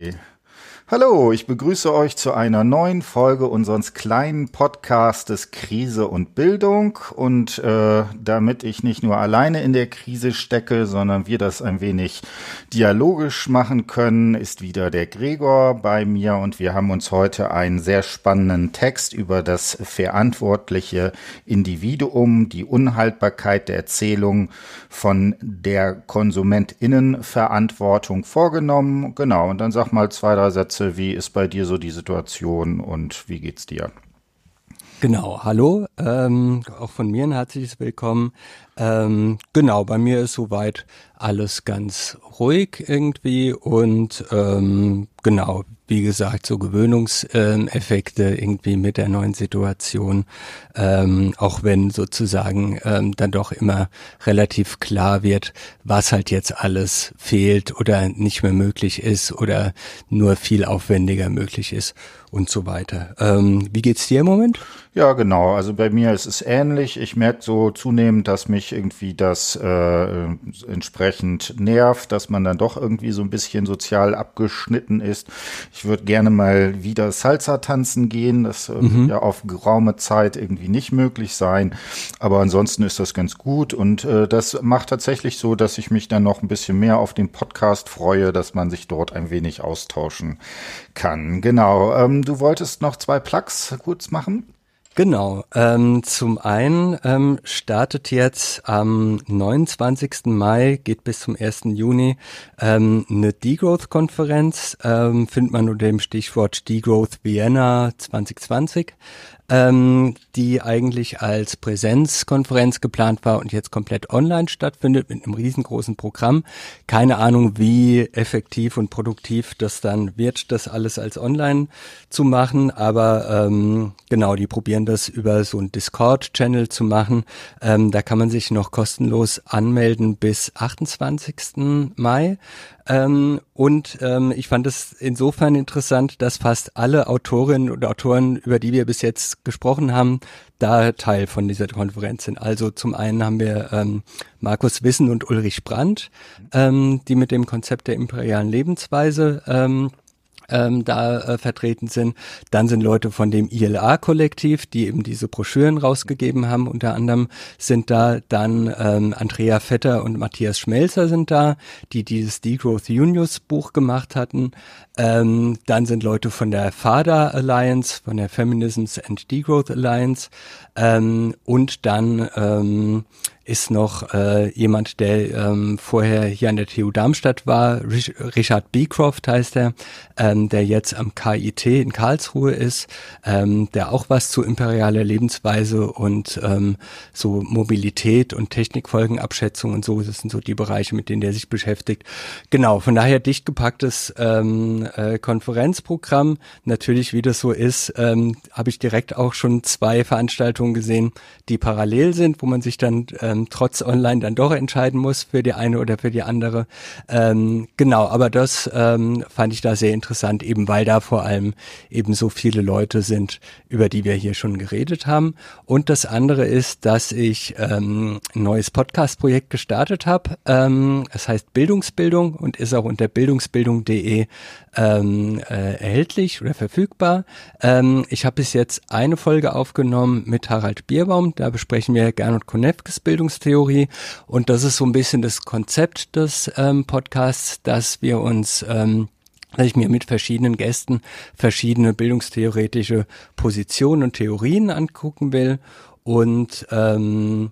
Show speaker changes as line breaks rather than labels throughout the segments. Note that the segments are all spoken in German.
Yeah. Hallo, ich begrüße euch zu einer neuen Folge unseres kleinen Podcastes Krise und Bildung. Und äh, damit ich nicht nur alleine in der Krise stecke, sondern wir das ein wenig dialogisch machen können, ist wieder der Gregor bei mir und wir haben uns heute einen sehr spannenden Text über das verantwortliche Individuum, die Unhaltbarkeit der Erzählung von der Konsumentinnenverantwortung vorgenommen. Genau, und dann sag mal zwei, drei Sätze Matze, wie ist bei dir so die Situation und wie geht's dir?
Genau, hallo, ähm, auch von mir ein herzliches Willkommen. Ähm, genau, bei mir ist soweit alles ganz ruhig irgendwie und ähm, genau, wie gesagt, so Gewöhnungseffekte irgendwie mit der neuen Situation, ähm, auch wenn sozusagen ähm, dann doch immer relativ klar wird, was halt jetzt alles fehlt oder nicht mehr möglich ist oder nur viel aufwendiger möglich ist und so weiter. Ähm, wie geht's dir im Moment?
Ja, genau. Also bei mir ist es ähnlich. Ich merke so zunehmend, dass mich irgendwie das äh, entsprechend nervt, dass man dann doch irgendwie so ein bisschen sozial abgeschnitten ist. Ich würde gerne mal wieder Salsa tanzen gehen. Das äh, mhm. ja auf geraume Zeit irgendwie nicht möglich sein. Aber ansonsten ist das ganz gut. Und äh, das macht tatsächlich so, dass ich mich dann noch ein bisschen mehr auf den Podcast freue, dass man sich dort ein wenig austauschen kann. Genau. Ähm, du wolltest noch zwei Plugs kurz machen?
Genau. Ähm, zum einen ähm, startet jetzt am 29. Mai, geht bis zum 1. Juni, ähm, eine Degrowth-Konferenz, ähm, findet man unter dem Stichwort Degrowth Vienna 2020 ähm, die eigentlich als Präsenzkonferenz geplant war und jetzt komplett online stattfindet mit einem riesengroßen Programm. Keine Ahnung, wie effektiv und produktiv das dann wird, das alles als online zu machen, aber ähm, genau, die probieren das über so einen Discord-Channel zu machen. Ähm, da kann man sich noch kostenlos anmelden bis 28. Mai. Ähm, und ähm, ich fand es insofern interessant, dass fast alle Autorinnen und Autoren, über die wir bis jetzt gesprochen haben, da Teil von dieser Konferenz sind. Also zum einen haben wir ähm, Markus Wissen und Ulrich Brandt, ähm, die mit dem Konzept der imperialen Lebensweise ähm, ähm, da äh, vertreten sind. Dann sind Leute von dem ILA-Kollektiv, die eben diese Broschüren rausgegeben haben. Unter anderem sind da dann ähm, Andrea Vetter und Matthias Schmelzer sind da, die dieses Degrowth Unions Buch gemacht hatten. Ähm, dann sind Leute von der FADA Alliance, von der Feminisms and Degrowth Alliance. Ähm, und dann ähm, ist noch äh, jemand, der ähm, vorher hier an der TU Darmstadt war, Rich Richard Beecroft heißt er, ähm, der jetzt am KIT in Karlsruhe ist, ähm, der auch was zu imperialer Lebensweise und ähm, so Mobilität und Technikfolgenabschätzung und so, das sind so die Bereiche, mit denen der sich beschäftigt. Genau, von daher dicht gepacktes ähm, äh, Konferenzprogramm. Natürlich, wie das so ist, ähm, habe ich direkt auch schon zwei Veranstaltungen gesehen, die parallel sind, wo man sich dann ähm, trotz Online dann doch entscheiden muss für die eine oder für die andere. Ähm, genau, aber das ähm, fand ich da sehr interessant, eben weil da vor allem eben so viele Leute sind, über die wir hier schon geredet haben. Und das andere ist, dass ich ähm, ein neues Podcast-Projekt gestartet habe. Ähm, es heißt Bildungsbildung und ist auch unter bildungsbildung.de ähm, äh, erhältlich oder verfügbar. Ähm, ich habe bis jetzt eine Folge aufgenommen mit Harald Bierbaum. Da besprechen wir Gernot Konefkes Bildungstheorie. Und das ist so ein bisschen das Konzept des ähm, Podcasts, dass wir uns ähm, dass ich mir mit verschiedenen Gästen verschiedene bildungstheoretische Positionen und Theorien angucken will und ähm,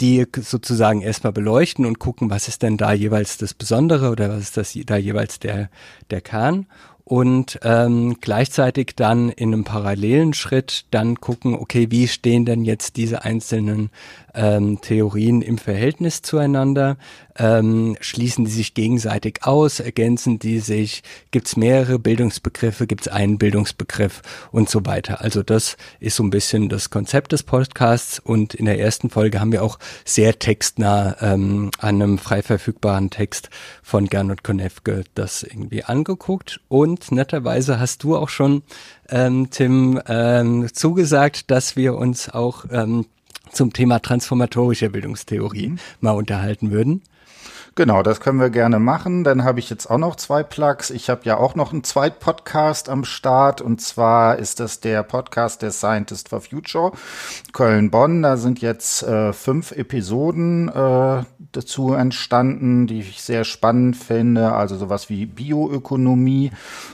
die sozusagen erstmal beleuchten und gucken, was ist denn da jeweils das Besondere oder was ist das da jeweils der, der Kern. Und ähm, gleichzeitig dann in einem parallelen Schritt dann gucken, okay, wie stehen denn jetzt diese einzelnen ähm, Theorien im Verhältnis zueinander? Ähm, schließen die sich gegenseitig aus? Ergänzen die sich? Gibt es mehrere Bildungsbegriffe? Gibt es einen Bildungsbegriff und so weiter? Also das ist so ein bisschen das Konzept des Podcasts und in der ersten Folge haben wir auch sehr textnah ähm, an einem frei verfügbaren Text von Gernot Konefke das irgendwie angeguckt und netterweise hast du auch schon ähm, Tim ähm, zugesagt, dass wir uns auch ähm, zum Thema transformatorische Bildungstheorie mhm. mal unterhalten würden.
Genau, das können wir gerne machen. Dann habe ich jetzt auch noch zwei Plugs. Ich habe ja auch noch einen zweiten Podcast am Start und zwar ist das der Podcast der Scientist for Future Köln-Bonn. Da sind jetzt äh, fünf Episoden äh, dazu entstanden, die ich sehr spannend finde. Also sowas wie Bioökonomie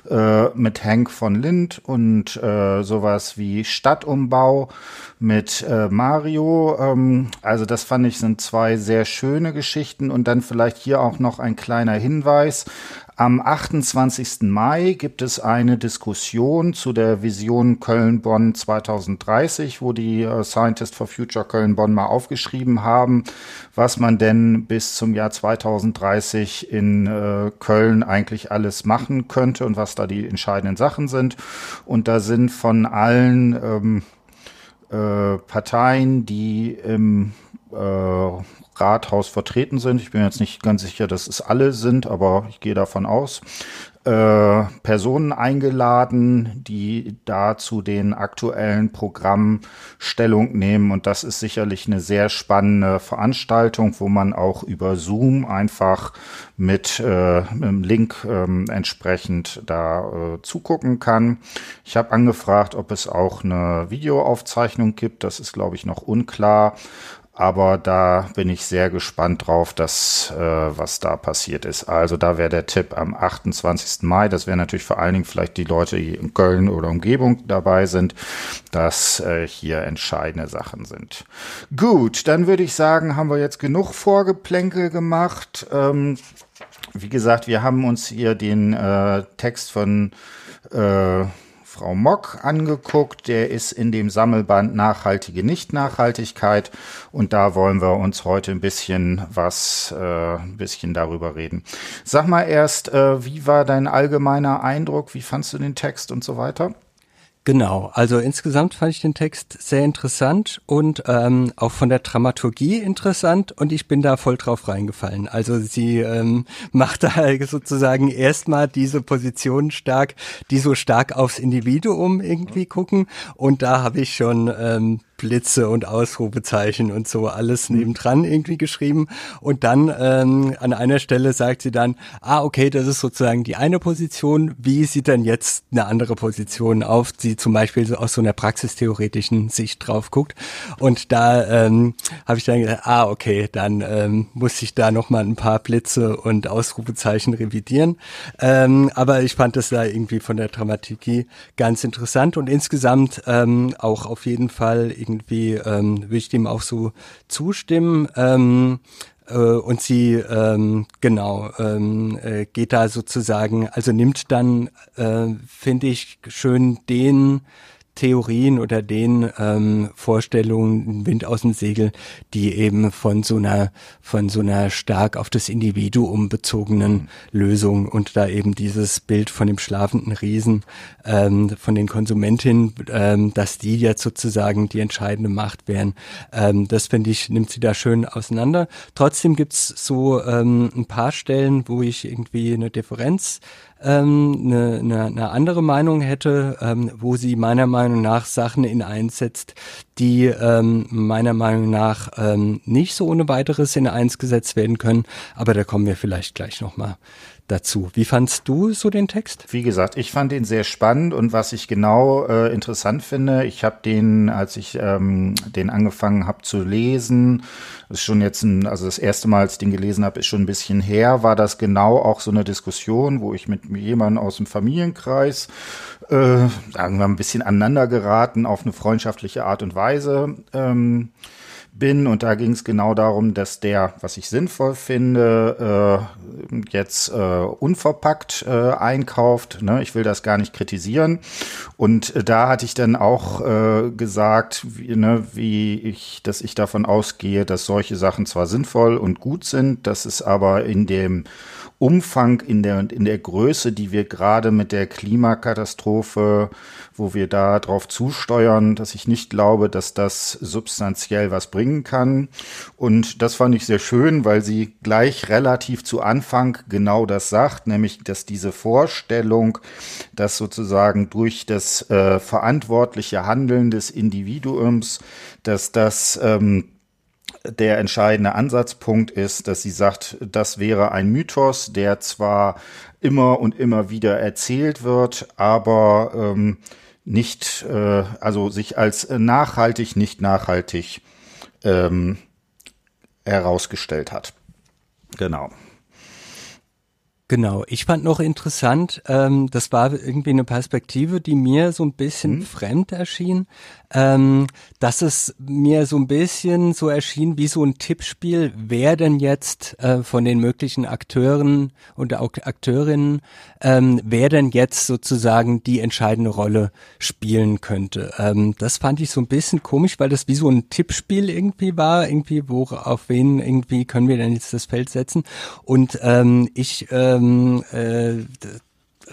äh, mit Henk von Lind und äh, sowas wie Stadtumbau mit äh, Mario. Ähm, also das fand ich sind zwei sehr schöne Geschichten und dann vielleicht hier auch noch ein kleiner Hinweis. Am 28. Mai gibt es eine Diskussion zu der Vision Köln-Bonn 2030, wo die äh, Scientists for Future Köln-Bonn mal aufgeschrieben haben, was man denn bis zum Jahr 2030 in äh, Köln eigentlich alles machen könnte und was da die entscheidenden Sachen sind. Und da sind von allen ähm, äh, Parteien, die im äh, Rathaus vertreten sind. Ich bin jetzt nicht ganz sicher, dass es alle sind, aber ich gehe davon aus. Äh, Personen eingeladen, die da zu den aktuellen Programmen Stellung nehmen. Und das ist sicherlich eine sehr spannende Veranstaltung, wo man auch über Zoom einfach mit äh, einem Link äh, entsprechend da äh, zugucken kann. Ich habe angefragt, ob es auch eine Videoaufzeichnung gibt. Das ist, glaube ich, noch unklar. Aber da bin ich sehr gespannt drauf, dass, äh, was da passiert ist. Also da wäre der Tipp am 28. Mai. Das wäre natürlich vor allen Dingen vielleicht die Leute, die in Köln oder Umgebung dabei sind, dass äh, hier entscheidende Sachen sind. Gut, dann würde ich sagen, haben wir jetzt genug Vorgeplänkel gemacht. Ähm, wie gesagt, wir haben uns hier den äh, Text von äh, Frau Mock angeguckt. Der ist in dem Sammelband Nachhaltige Nicht-Nachhaltigkeit. Und da wollen wir uns heute ein bisschen was, äh, ein bisschen darüber reden. Sag mal erst, äh, wie war dein allgemeiner Eindruck? Wie fandst du den Text und so weiter?
Genau, also insgesamt fand ich den Text sehr interessant und ähm, auch von der Dramaturgie interessant und ich bin da voll drauf reingefallen. Also sie ähm, macht da sozusagen erstmal diese Position stark, die so stark aufs Individuum irgendwie gucken und da habe ich schon ähm, Blitze und Ausrufezeichen und so alles nebendran irgendwie geschrieben. Und dann ähm, an einer Stelle sagt sie dann, ah, okay, das ist sozusagen die eine Position. Wie sieht denn jetzt eine andere Position auf, die zum Beispiel so aus so einer praxistheoretischen Sicht drauf guckt? Und da ähm, habe ich dann gedacht, ah, okay, dann ähm, muss ich da nochmal ein paar Blitze und Ausrufezeichen revidieren. Ähm, aber ich fand das da irgendwie von der Dramaturgie ganz interessant und insgesamt ähm, auch auf jeden Fall irgendwie ähm, würde ich dem auch so zustimmen. Ähm, äh, und sie ähm, genau ähm, äh, geht da sozusagen, also nimmt dann, äh, finde ich, schön den Theorien oder den ähm, Vorstellungen Wind aus dem Segel, die eben von so einer von so einer stark auf das Individuum bezogenen Lösung und da eben dieses Bild von dem schlafenden Riesen ähm, von den Konsumentinnen, ähm, dass die jetzt sozusagen die entscheidende Macht wären. Ähm, das finde ich nimmt sie da schön auseinander. Trotzdem gibt's so ähm, ein paar Stellen, wo ich irgendwie eine Differenz ähm, eine, eine, eine andere Meinung hätte, ähm, wo sie meiner Meinung nach Sachen in einsetzt, die ähm, meiner Meinung nach ähm, nicht so ohne weiteres in eins gesetzt werden können. Aber da kommen wir vielleicht gleich nochmal dazu. Wie fandst du so den Text?
Wie gesagt, ich fand ihn sehr spannend und was ich genau äh, interessant finde, ich habe den, als ich ähm, den angefangen habe zu lesen, ist schon jetzt ein, also das erste Mal, als ich den gelesen habe, ist schon ein bisschen her, war das genau auch so eine Diskussion, wo ich mit jemandem aus dem Familienkreis äh, sagen wir ein bisschen aneinander geraten auf eine freundschaftliche Art und Weise. Ähm, bin. Und da ging es genau darum, dass der, was ich sinnvoll finde, äh, jetzt äh, unverpackt äh, einkauft. Ne? Ich will das gar nicht kritisieren. Und äh, da hatte ich dann auch äh, gesagt, wie, ne, wie ich, dass ich davon ausgehe, dass solche Sachen zwar sinnvoll und gut sind, dass es aber in dem Umfang, in der, in der Größe, die wir gerade mit der Klimakatastrophe, wo wir da drauf zusteuern, dass ich nicht glaube, dass das substanziell was bringen kann. Und das fand ich sehr schön, weil sie gleich relativ zu Anfang genau das sagt, nämlich, dass diese Vorstellung, dass sozusagen durch das äh, verantwortliche Handeln des Individuums, dass das ähm, der entscheidende Ansatzpunkt ist, dass sie sagt, das wäre ein Mythos, der zwar immer und immer wieder erzählt wird, aber ähm, nicht, äh, also sich als nachhaltig, nicht nachhaltig ähm, herausgestellt hat. Genau.
Genau, ich fand noch interessant, ähm, das war irgendwie eine Perspektive, die mir so ein bisschen mhm. fremd erschien, ähm, dass es mir so ein bisschen so erschien wie so ein Tippspiel, wer denn jetzt äh, von den möglichen Akteuren und Akteurinnen, ähm, wer denn jetzt sozusagen die entscheidende Rolle spielen könnte. Ähm, das fand ich so ein bisschen komisch, weil das wie so ein Tippspiel irgendwie war, irgendwie wo auf wen irgendwie können wir denn jetzt das Feld setzen und ähm, ich ähm, äh,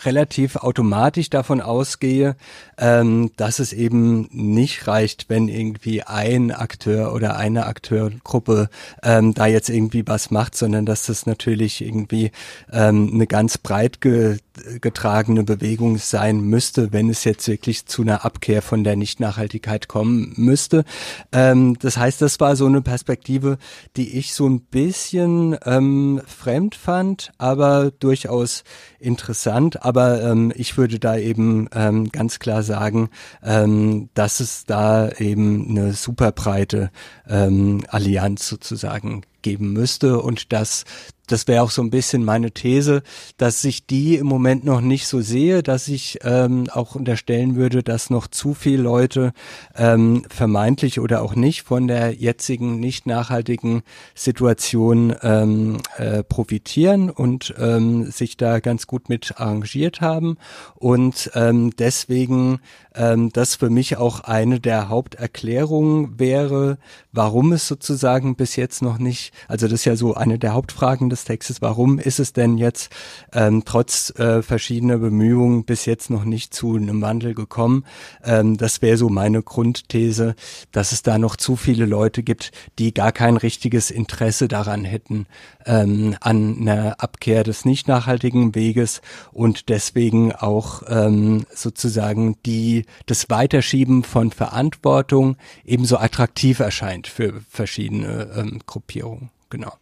relativ automatisch davon ausgehe, ähm, dass es eben nicht reicht, wenn irgendwie ein Akteur oder eine Akteurgruppe ähm, da jetzt irgendwie was macht, sondern dass das natürlich irgendwie ähm, eine ganz breit ge getragene Bewegung sein müsste, wenn es jetzt wirklich zu einer Abkehr von der Nichtnachhaltigkeit kommen müsste. Ähm, das heißt, das war so eine Perspektive, die ich so ein bisschen ähm, fremd fand, aber durchaus interessant. Aber ähm, ich würde da eben ähm, ganz klar sagen, ähm, dass es da eben eine super breite ähm, Allianz sozusagen geben müsste und dass das wäre auch so ein bisschen meine These, dass ich die im Moment noch nicht so sehe, dass ich ähm, auch unterstellen würde, dass noch zu viele Leute ähm, vermeintlich oder auch nicht von der jetzigen nicht nachhaltigen Situation ähm, äh, profitieren und ähm, sich da ganz gut mit arrangiert haben. Und ähm, deswegen ähm, das für mich auch eine der Haupterklärungen wäre, warum es sozusagen bis jetzt noch nicht, also das ist ja so eine der Hauptfragen des Textes, warum ist es denn jetzt ähm, trotz äh, verschiedener Bemühungen bis jetzt noch nicht zu einem Wandel gekommen? Ähm, das wäre so meine Grundthese, dass es da noch zu viele Leute gibt, die gar kein richtiges Interesse daran hätten, ähm, an einer Abkehr des nicht nachhaltigen Weges und deswegen auch ähm, sozusagen die das Weiterschieben von Verantwortung ebenso attraktiv erscheint für verschiedene ähm, Gruppierungen. Genau.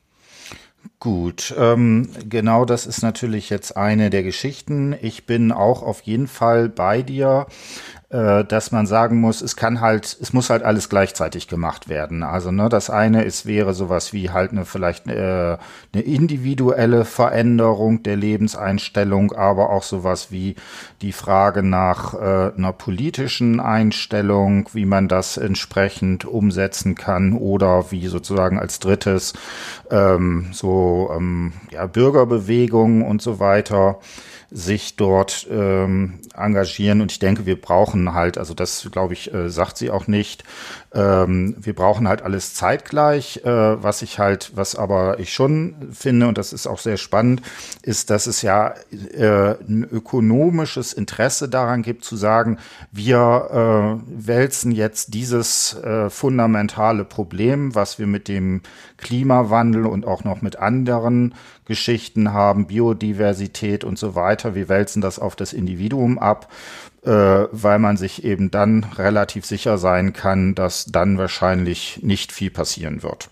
Gut, ähm, genau das ist natürlich jetzt eine der Geschichten. Ich bin auch auf jeden Fall bei dir dass man sagen muss, es kann halt, es muss halt alles gleichzeitig gemacht werden. Also ne, das eine ist wäre sowas wie halt eine vielleicht äh, eine individuelle Veränderung der Lebenseinstellung, aber auch sowas wie die Frage nach äh, einer politischen Einstellung, wie man das entsprechend umsetzen kann oder wie sozusagen als drittes ähm, so ähm, ja, Bürgerbewegung und so weiter sich dort ähm, engagieren. Und ich denke, wir brauchen halt, also das glaube ich, äh, sagt sie auch nicht, ähm, wir brauchen halt alles zeitgleich. Äh, was ich halt, was aber ich schon finde, und das ist auch sehr spannend, ist, dass es ja äh, ein ökonomisches Interesse daran gibt, zu sagen, wir äh, wälzen jetzt dieses äh, fundamentale Problem, was wir mit dem Klimawandel und auch noch mit anderen Geschichten haben, Biodiversität und so weiter. Wir wälzen das auf das Individuum ab, äh, weil man sich eben dann relativ sicher sein kann, dass dann wahrscheinlich nicht viel passieren wird.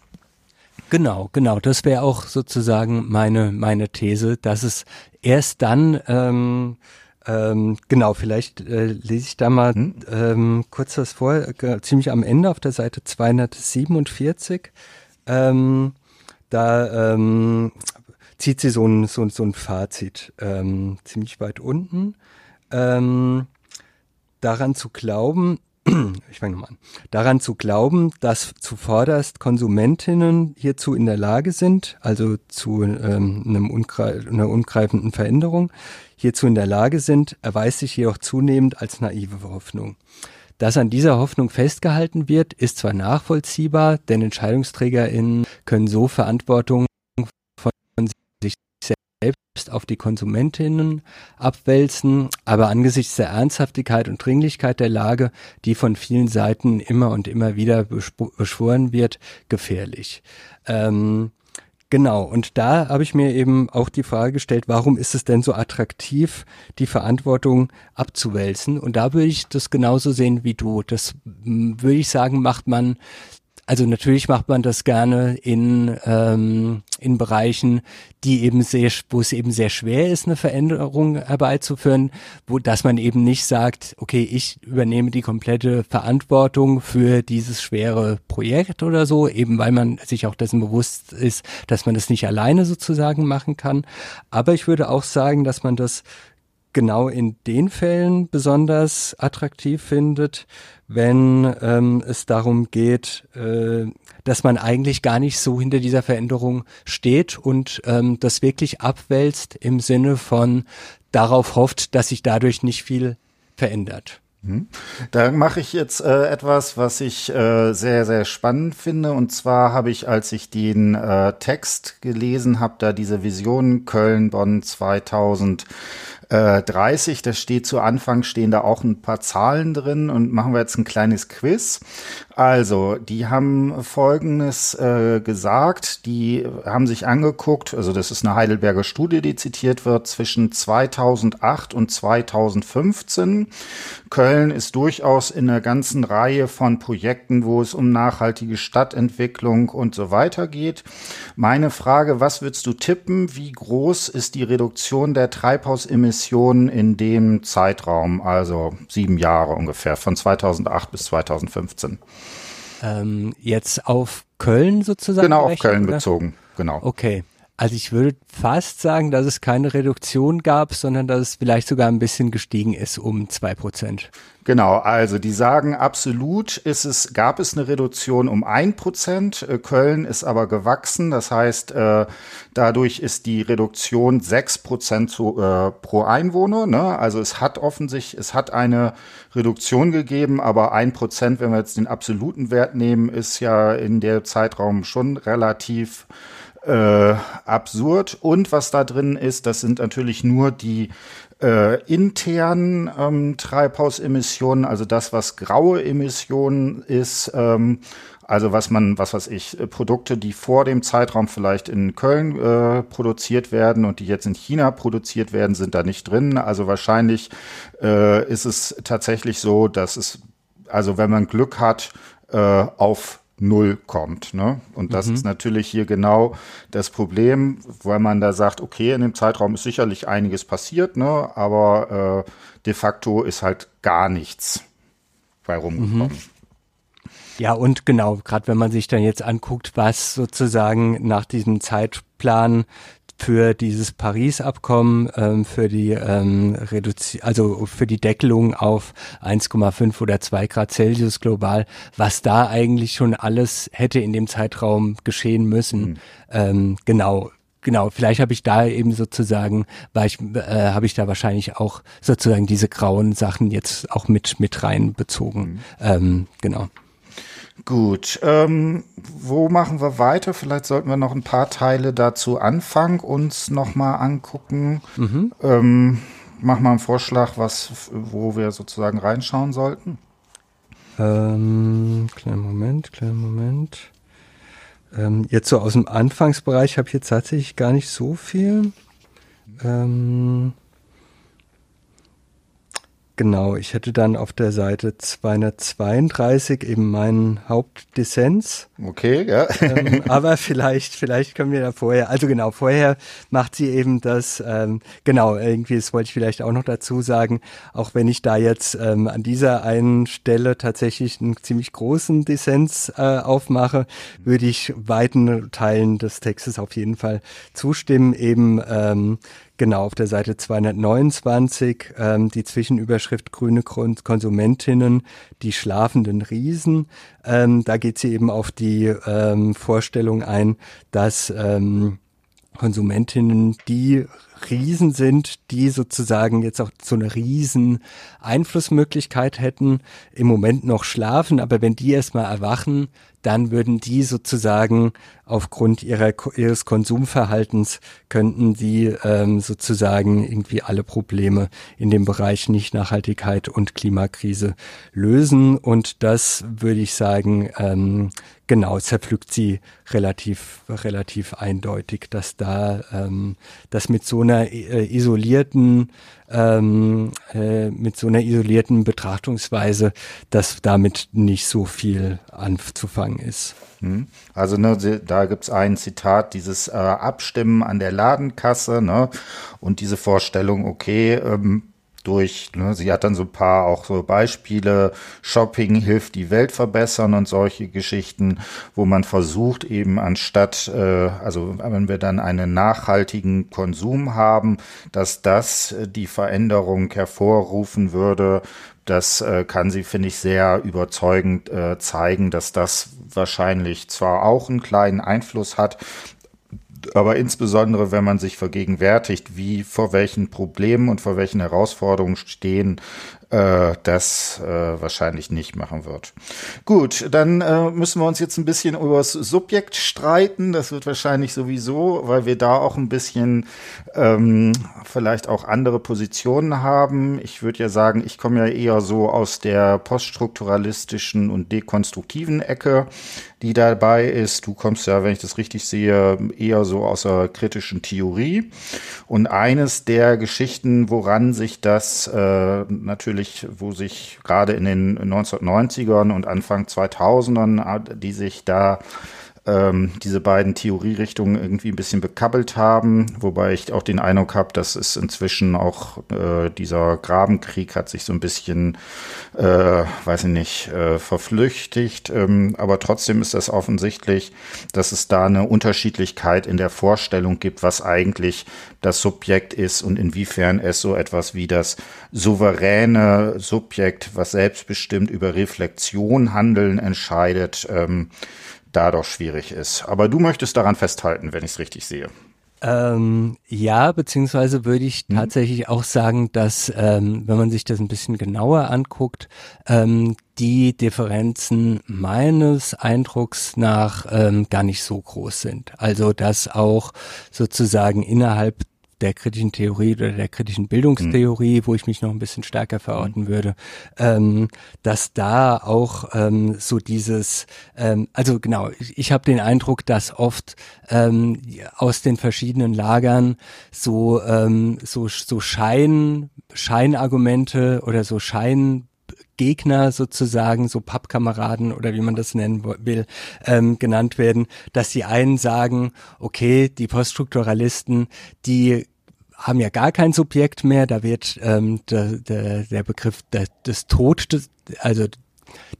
Genau, genau. Das wäre auch sozusagen meine, meine These, dass es erst dann, ähm, ähm, genau, vielleicht äh, lese ich da mal hm? ähm, kurz was vor, äh, ziemlich am Ende auf der Seite 247. Ähm, da ähm, zieht sie so ein, so, so ein Fazit ähm, ziemlich weit unten. Ähm, daran zu glauben, ich fange nochmal an, daran zu glauben, dass zuvorderst Konsumentinnen hierzu in der Lage sind, also zu ähm, einem ungre einer ungreifenden Veränderung, hierzu in der Lage sind, erweist sich jedoch zunehmend als naive Hoffnung. Dass an dieser Hoffnung festgehalten wird, ist zwar nachvollziehbar, denn EntscheidungsträgerInnen können so Verantwortung auf die Konsumentinnen abwälzen, aber angesichts der Ernsthaftigkeit und Dringlichkeit der Lage, die von vielen Seiten immer und immer wieder beschworen wird, gefährlich. Ähm, Genau, und da habe ich mir eben auch die Frage gestellt, warum ist es denn so attraktiv, die Verantwortung abzuwälzen? Und da würde ich das genauso sehen wie du. Das würde ich sagen, macht man also natürlich macht man das gerne in, ähm, in Bereichen, die eben sehr, wo es eben sehr schwer ist, eine Veränderung herbeizuführen, wo, dass man eben nicht sagt, okay, ich übernehme die komplette Verantwortung für dieses schwere Projekt oder so, eben weil man sich auch dessen bewusst ist, dass man das nicht alleine sozusagen machen kann. Aber ich würde auch sagen, dass man das genau in den Fällen besonders attraktiv findet, wenn ähm, es darum geht, äh, dass man eigentlich gar nicht so hinter dieser Veränderung steht und ähm, das wirklich abwälzt im Sinne von darauf hofft, dass sich dadurch nicht viel verändert.
Mhm. Da mache ich jetzt äh, etwas, was ich äh, sehr, sehr spannend finde. Und zwar habe ich, als ich den äh, Text gelesen habe, da diese Vision Köln-Bonn 2000 äh, 30. Da steht zu Anfang, stehen da auch ein paar Zahlen drin und machen wir jetzt ein kleines Quiz. Also, die haben Folgendes äh, gesagt, die haben sich angeguckt, also das ist eine Heidelberger Studie, die zitiert wird, zwischen 2008 und 2015. Köln ist durchaus in einer ganzen Reihe von Projekten, wo es um nachhaltige Stadtentwicklung und so weiter geht. Meine Frage, was würdest du tippen? Wie groß ist die Reduktion der Treibhausemissionen in dem Zeitraum, also sieben Jahre ungefähr, von 2008 bis 2015?
Ähm, jetzt auf Köln sozusagen?
Genau, auf Köln oder? bezogen, genau.
Okay. Also ich würde fast sagen, dass es keine Reduktion gab, sondern dass es vielleicht sogar ein bisschen gestiegen ist um zwei Prozent.
Genau, also die sagen absolut ist es, gab es eine Reduktion um ein Prozent. Äh, Köln ist aber gewachsen. Das heißt, äh, dadurch ist die Reduktion sechs Prozent äh, pro Einwohner. Ne? Also es hat offensichtlich, es hat eine Reduktion gegeben, aber ein Prozent, wenn wir jetzt den absoluten Wert nehmen, ist ja in der Zeitraum schon relativ äh, absurd. Und was da drin ist, das sind natürlich nur die äh, internen ähm, Treibhausemissionen, also das, was graue Emissionen ist, ähm, also was man, was weiß ich, äh, Produkte, die vor dem Zeitraum vielleicht in Köln äh, produziert werden und die jetzt in China produziert werden, sind da nicht drin. Also wahrscheinlich äh, ist es tatsächlich so, dass es, also wenn man Glück hat, äh, auf Null kommt. Ne? Und das mhm. ist natürlich hier genau das Problem, weil man da sagt, okay, in dem Zeitraum ist sicherlich einiges passiert, ne? aber äh, de facto ist halt gar nichts bei rumgekommen. Mhm.
Ja, und genau, gerade wenn man sich dann jetzt anguckt, was sozusagen nach diesem Zeitplan für dieses Paris-Abkommen, ähm, für die ähm, Reduzi also für die Deckelung auf 1,5 oder 2 Grad Celsius global, was da eigentlich schon alles hätte in dem Zeitraum geschehen müssen. Mhm. Ähm, genau, genau, vielleicht habe ich da eben sozusagen, war ich, äh, habe ich da wahrscheinlich auch sozusagen diese grauen Sachen jetzt auch mit mit reinbezogen. Mhm. Ähm, genau.
Gut, ähm, wo machen wir weiter? Vielleicht sollten wir noch ein paar Teile dazu anfangen, uns nochmal angucken. Mhm. Ähm, mach mal einen Vorschlag, was, wo wir sozusagen reinschauen sollten.
Ähm, kleinen Moment, kleinen Moment. Ähm, jetzt so aus dem Anfangsbereich habe ich jetzt tatsächlich gar nicht so viel. Ähm, Genau, ich hätte dann auf der Seite 232 eben meinen Hauptdissens.
Okay, ja.
ähm, aber vielleicht, vielleicht können wir da vorher, also genau, vorher macht sie eben das, ähm, genau, irgendwie, das wollte ich vielleicht auch noch dazu sagen, auch wenn ich da jetzt ähm, an dieser einen Stelle tatsächlich einen ziemlich großen Dissens äh, aufmache, würde ich weiten Teilen des Textes auf jeden Fall zustimmen, eben ähm, Genau, auf der Seite 229 ähm, die Zwischenüberschrift Grüne Konsumentinnen, die schlafenden Riesen. Ähm, da geht sie eben auf die ähm, Vorstellung ein, dass ähm, Konsumentinnen die Riesen sind, die sozusagen jetzt auch so eine riesen Einflussmöglichkeit hätten, im Moment noch schlafen, aber wenn die erstmal erwachen, dann würden die sozusagen aufgrund ihrer, ihres Konsumverhaltens könnten sie ähm, sozusagen irgendwie alle Probleme in dem Bereich Nicht-Nachhaltigkeit und Klimakrise lösen. Und das würde ich sagen, ähm, genau, zerpflückt sie relativ, relativ eindeutig, dass da, ähm, dass mit so einer äh, isolierten ähm, äh, mit so einer isolierten Betrachtungsweise, dass damit nicht so viel anzufangen ist.
Hm. Also ne, da gibt's ein Zitat, dieses äh, Abstimmen an der Ladenkasse ne, und diese Vorstellung, okay, ähm, durch, ne, sie hat dann so ein paar auch so Beispiele, Shopping hilft die Welt verbessern und solche Geschichten, wo man versucht eben anstatt, äh, also wenn wir dann einen nachhaltigen Konsum haben, dass das äh, die Veränderung hervorrufen würde, das äh, kann sie, finde ich, sehr überzeugend äh, zeigen, dass das wahrscheinlich zwar auch einen kleinen Einfluss hat, aber insbesondere, wenn man sich vergegenwärtigt, wie vor welchen Problemen und vor welchen Herausforderungen stehen äh, das äh, wahrscheinlich nicht machen wird. Gut, dann äh, müssen wir uns jetzt ein bisschen über das Subjekt streiten. Das wird wahrscheinlich sowieso, weil wir da auch ein bisschen ähm, vielleicht auch andere Positionen haben. Ich würde ja sagen, ich komme ja eher so aus der poststrukturalistischen und dekonstruktiven Ecke, die dabei ist. Du kommst ja, wenn ich das richtig sehe, eher so aus der kritischen Theorie. Und eines der Geschichten, woran sich das äh, natürlich natürlich, wo sich gerade in den 1990ern und Anfang 2000ern, die sich da ähm, diese beiden Theorierichtungen irgendwie ein bisschen bekabbelt haben, wobei ich auch den Eindruck habe, dass es inzwischen auch äh, dieser Grabenkrieg hat sich so ein bisschen, äh, weiß ich nicht, äh, verflüchtigt. Ähm, aber trotzdem ist das offensichtlich, dass es da eine Unterschiedlichkeit in der Vorstellung gibt, was eigentlich das Subjekt ist und inwiefern es so etwas wie das souveräne Subjekt, was selbstbestimmt über Reflexion handeln entscheidet, ähm, da doch schwierig ist. Aber du möchtest daran festhalten, wenn ich es richtig sehe.
Ähm, ja, beziehungsweise würde ich mhm. tatsächlich auch sagen, dass, ähm, wenn man sich das ein bisschen genauer anguckt, ähm, die Differenzen meines Eindrucks nach ähm, gar nicht so groß sind. Also dass auch sozusagen innerhalb der kritischen Theorie oder der kritischen Bildungstheorie, mhm. wo ich mich noch ein bisschen stärker verorten mhm. würde, ähm, dass da auch ähm, so dieses, ähm, also genau, ich, ich habe den Eindruck, dass oft ähm, aus den verschiedenen Lagern so ähm, so so Schein Scheinargumente oder so Schein Gegner sozusagen, so Pappkameraden oder wie man das nennen will, ähm, genannt werden, dass die einen sagen, okay, die Poststrukturalisten, die haben ja gar kein Subjekt mehr. Da wird ähm, der, der, der Begriff der, des Tod, des, also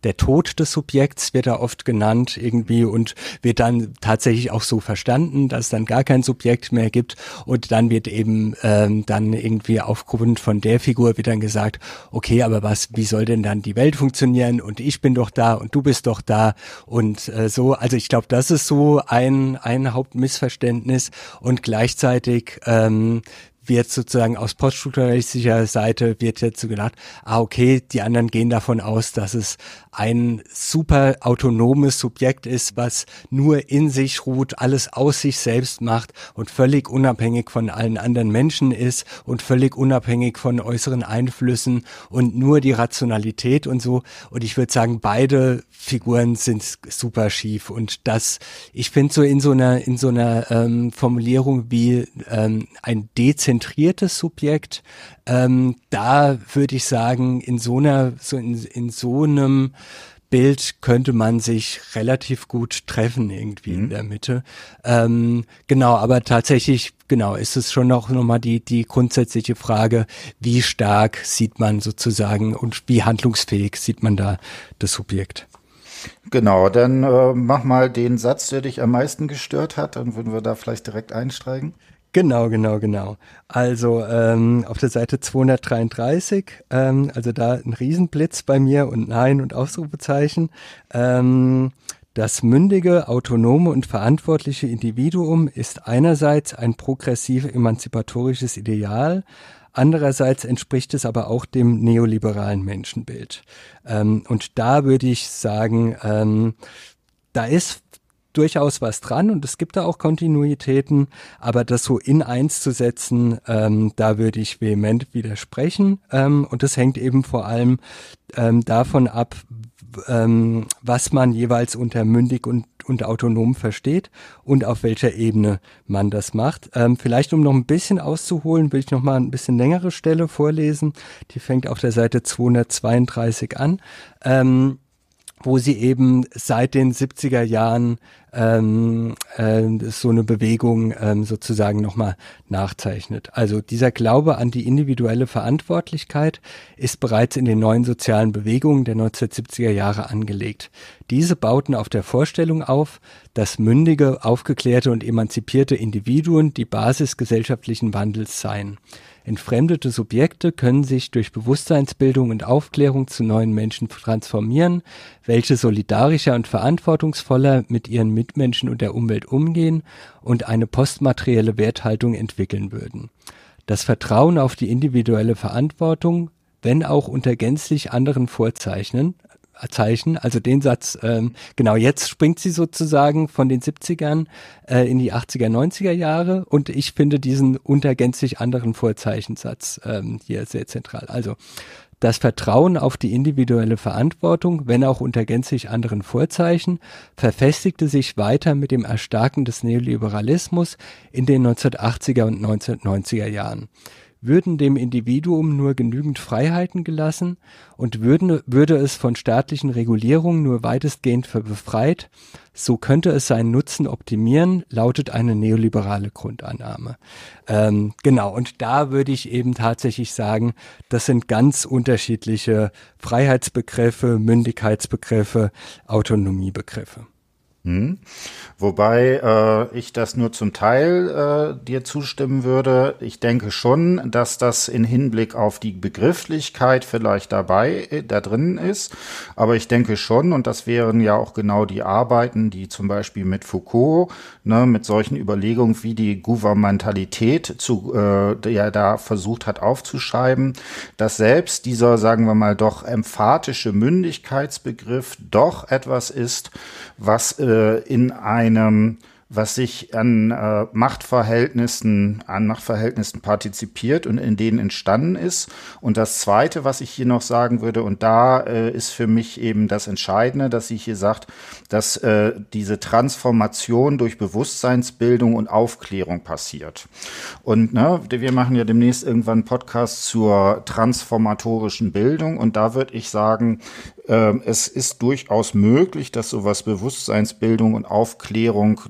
der Tod des Subjekts wird da oft genannt irgendwie und wird dann tatsächlich auch so verstanden, dass es dann gar kein Subjekt mehr gibt. Und dann wird eben ähm, dann irgendwie aufgrund von der Figur wird dann gesagt, okay, aber was, wie soll denn dann die Welt funktionieren? Und ich bin doch da und du bist doch da. Und äh, so, also ich glaube, das ist so ein, ein Hauptmissverständnis. Und gleichzeitig ähm, wird sozusagen aus poststrukturalistischer Seite wird jetzt so gedacht, ah okay, die anderen gehen davon aus, dass es ein super autonomes Subjekt ist, was nur in sich ruht, alles aus sich selbst macht und völlig unabhängig von allen anderen Menschen ist und völlig unabhängig von äußeren Einflüssen und nur die Rationalität und so. Und ich würde sagen, beide Figuren sind super schief und das, ich finde so in so einer in so einer ähm, Formulierung wie ähm, ein dezentriertes Subjekt, ähm, da würde ich sagen in so einer so in, in so einem Bild könnte man sich relativ gut treffen irgendwie mhm. in der Mitte. Ähm, genau, aber tatsächlich, genau, ist es schon noch nochmal die, die grundsätzliche Frage, wie stark sieht man sozusagen und wie handlungsfähig sieht man da das Subjekt?
Genau, dann äh, mach mal den Satz, der dich am meisten gestört hat, dann würden wir da vielleicht direkt einsteigen.
Genau, genau, genau. Also ähm, auf der Seite 233, ähm, also da ein Riesenblitz bei mir und Nein und Ausrufezeichen. Ähm, das mündige, autonome und verantwortliche Individuum ist einerseits ein progressiv emanzipatorisches Ideal, Andererseits entspricht es aber auch dem neoliberalen Menschenbild. Ähm, und da würde ich sagen, ähm, da ist durchaus was dran und es gibt da auch Kontinuitäten, aber das so in eins zu setzen, ähm, da würde ich vehement widersprechen. Ähm, und das hängt eben vor allem ähm, davon ab, ähm, was man jeweils unter mündig und, und autonom versteht und auf welcher Ebene man das macht. Ähm, vielleicht um noch ein bisschen auszuholen, will ich noch mal ein bisschen längere Stelle vorlesen. Die fängt auf der Seite 232 an. Ähm, wo sie eben seit den 70er Jahren ähm, äh, so eine Bewegung ähm, sozusagen nochmal nachzeichnet. Also dieser Glaube an die individuelle Verantwortlichkeit ist bereits in den neuen sozialen Bewegungen der 1970er Jahre angelegt. Diese bauten auf der Vorstellung auf, dass mündige, aufgeklärte und emanzipierte Individuen die Basis gesellschaftlichen Wandels seien. Entfremdete Subjekte können sich durch Bewusstseinsbildung und Aufklärung zu neuen Menschen transformieren, welche solidarischer und verantwortungsvoller mit ihren Mitmenschen und der Umwelt umgehen und eine postmaterielle Werthaltung entwickeln würden. Das Vertrauen auf die individuelle Verantwortung, wenn auch unter gänzlich anderen Vorzeichen, Zeichen, also den Satz, ähm, genau jetzt springt sie sozusagen von den 70ern äh, in die 80er, 90er Jahre und ich finde diesen unter gänzlich anderen Vorzeichensatz ähm, hier sehr zentral. Also das Vertrauen auf die individuelle Verantwortung, wenn auch unter gänzlich anderen Vorzeichen, verfestigte sich weiter mit dem Erstarken des Neoliberalismus in den 1980er und 1990er Jahren. Würden dem Individuum nur genügend Freiheiten gelassen und würden, würde es von staatlichen Regulierungen nur weitestgehend befreit, so könnte es seinen Nutzen optimieren, lautet eine neoliberale Grundannahme. Ähm, genau, und da würde ich eben tatsächlich sagen, das sind ganz unterschiedliche Freiheitsbegriffe, Mündigkeitsbegriffe, Autonomiebegriffe.
Hm. Wobei äh, ich das nur zum Teil äh, dir zustimmen würde. Ich denke schon, dass das in Hinblick auf die Begrifflichkeit vielleicht dabei äh, da drin ist. Aber ich denke schon, und das wären ja auch genau die Arbeiten, die zum Beispiel mit Foucault, ne, mit solchen Überlegungen wie die Gouvernementalität zu, äh, der da versucht hat aufzuschreiben, dass selbst dieser, sagen wir mal, doch emphatische Mündigkeitsbegriff doch etwas ist, was äh, äh, in einem was sich an äh, Machtverhältnissen, an Machtverhältnissen partizipiert und in denen entstanden ist. Und das Zweite, was ich hier noch sagen würde, und da äh, ist für mich eben das Entscheidende, dass sie hier sagt, dass äh, diese Transformation durch Bewusstseinsbildung und Aufklärung passiert. Und ne, wir machen ja demnächst irgendwann einen Podcast zur transformatorischen Bildung und da würde ich sagen, es ist durchaus möglich, dass sowas Bewusstseinsbildung und Aufklärung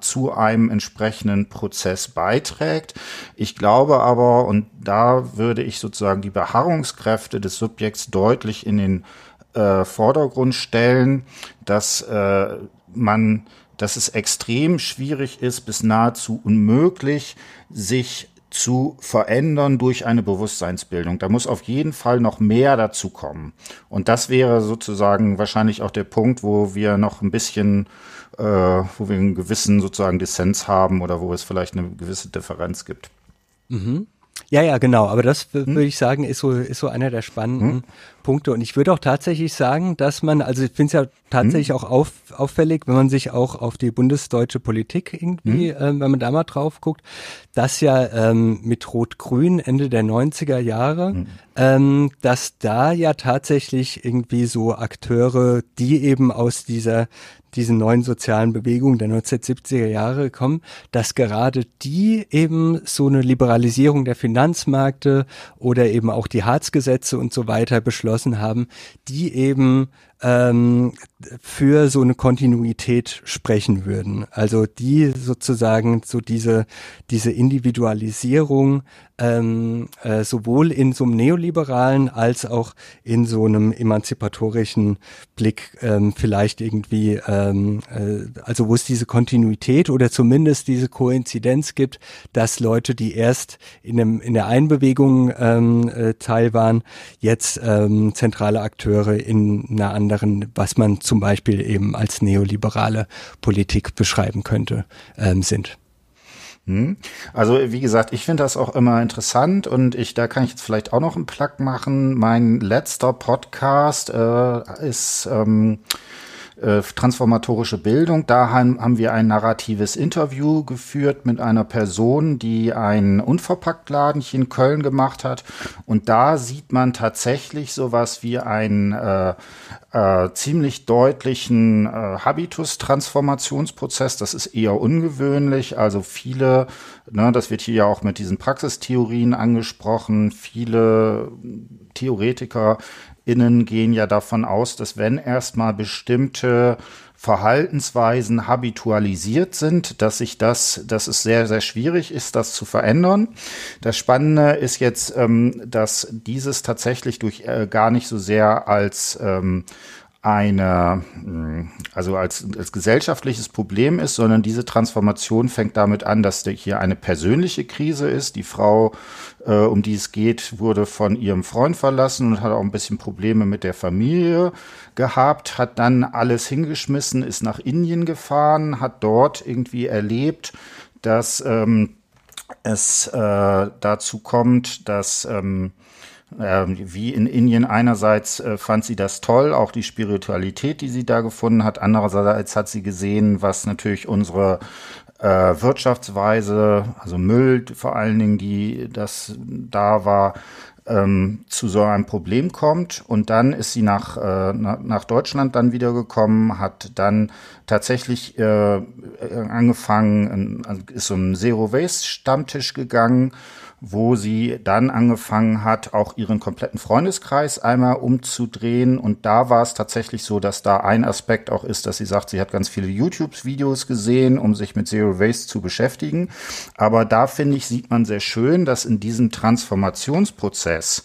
zu einem entsprechenden Prozess beiträgt. Ich glaube aber, und da würde ich sozusagen die Beharrungskräfte des Subjekts deutlich in den äh, Vordergrund stellen, dass äh, man, dass es extrem schwierig ist, bis nahezu unmöglich, sich zu verändern durch eine Bewusstseinsbildung. Da muss auf jeden Fall noch mehr dazu kommen. Und das wäre sozusagen wahrscheinlich auch der Punkt, wo wir noch ein bisschen, äh, wo wir einen gewissen sozusagen Dissens haben oder wo es vielleicht eine gewisse Differenz gibt.
Mhm. Ja, ja, genau. Aber das hm? würde ich sagen, ist so, ist so einer der spannenden hm? Punkte. Und ich würde auch tatsächlich sagen, dass man, also ich finde es ja tatsächlich hm? auch auf, auffällig, wenn man sich auch auf die bundesdeutsche Politik irgendwie, hm? ähm, wenn man da mal drauf guckt, dass ja ähm, mit Rot-Grün Ende der 90er Jahre, hm. ähm, dass da ja tatsächlich irgendwie so Akteure, die eben aus dieser diesen neuen sozialen Bewegungen der 1970er Jahre kommen, dass gerade die eben so eine Liberalisierung der Finanzmärkte oder eben auch die Harzgesetze und so weiter beschlossen haben, die eben ähm, für so eine Kontinuität sprechen würden. Also die sozusagen so diese, diese Individualisierung ähm, äh, sowohl in so einem neoliberalen als auch in so einem emanzipatorischen Blick ähm, vielleicht irgendwie, ähm, äh, also wo es diese Kontinuität oder zumindest diese Koinzidenz gibt, dass Leute, die erst in, einem, in der Einbewegung ähm, äh, Teil waren, jetzt ähm, zentrale Akteure in einer anderen, was man zum Beispiel eben als neoliberale Politik beschreiben könnte, ähm, sind.
Hm? Also wie gesagt, ich finde das auch immer interessant und ich da kann ich jetzt vielleicht auch noch einen Plug machen. Mein letzter Podcast äh, ist ähm, äh, transformatorische Bildung. Da haben, wir ein narratives Interview geführt mit einer Person, die ein Unverpacktladenchen in Köln gemacht hat. Und da sieht man tatsächlich sowas wie ein äh, äh, ziemlich deutlichen äh, Habitus-Transformationsprozess. Das ist eher ungewöhnlich. Also viele, ne, das wird hier ja auch mit diesen Praxistheorien angesprochen, viele Theoretiker innen gehen ja davon aus, dass wenn erstmal bestimmte Verhaltensweisen habitualisiert sind, dass sich das, dass es sehr, sehr schwierig ist, das zu verändern. Das Spannende ist jetzt, ähm, dass dieses tatsächlich durch äh, gar nicht so sehr als ähm, eine, hm, also als, als gesellschaftliches Problem ist, sondern diese Transformation fängt damit an, dass hier eine persönliche Krise ist. Die Frau, äh, um die es geht, wurde von ihrem Freund verlassen und hat auch ein bisschen Probleme mit der Familie gehabt, hat dann alles hingeschmissen, ist nach Indien gefahren, hat dort irgendwie erlebt, dass ähm, es äh, dazu kommt, dass ähm, wie in Indien einerseits äh, fand sie das toll, auch die Spiritualität, die sie da gefunden hat. Andererseits hat sie gesehen, was natürlich unsere äh, Wirtschaftsweise, also Müll vor allen Dingen, die das da war, ähm, zu so einem Problem kommt. Und dann ist sie nach, äh, nach Deutschland dann wiedergekommen, hat dann tatsächlich angefangen, also ist so ein Zero Waste Stammtisch gegangen wo sie dann angefangen hat, auch ihren kompletten Freundeskreis einmal umzudrehen. Und da war es tatsächlich so, dass da ein Aspekt auch ist, dass sie sagt, sie hat ganz viele YouTube-Videos gesehen, um sich mit Zero Waste zu beschäftigen. Aber da finde ich, sieht man sehr schön, dass in diesem Transformationsprozess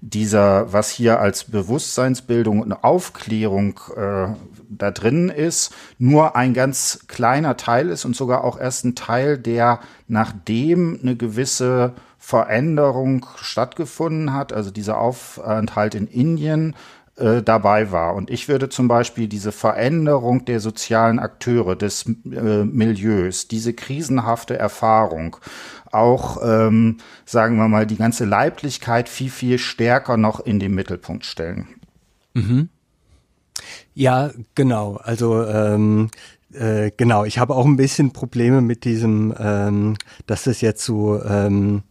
dieser, was hier als Bewusstseinsbildung und Aufklärung äh, da drin ist, nur ein ganz kleiner Teil ist und sogar auch erst ein Teil, der nachdem eine gewisse Veränderung stattgefunden hat, also dieser Aufenthalt in Indien, äh, dabei war. Und ich würde zum Beispiel diese Veränderung der sozialen Akteure, des äh, Milieus, diese krisenhafte Erfahrung, auch, ähm, sagen wir mal, die ganze Leiblichkeit viel, viel stärker noch in den Mittelpunkt stellen.
Mhm. Ja, genau. Also ähm, äh, genau, ich habe auch ein bisschen Probleme mit diesem, ähm, dass das jetzt so ähm,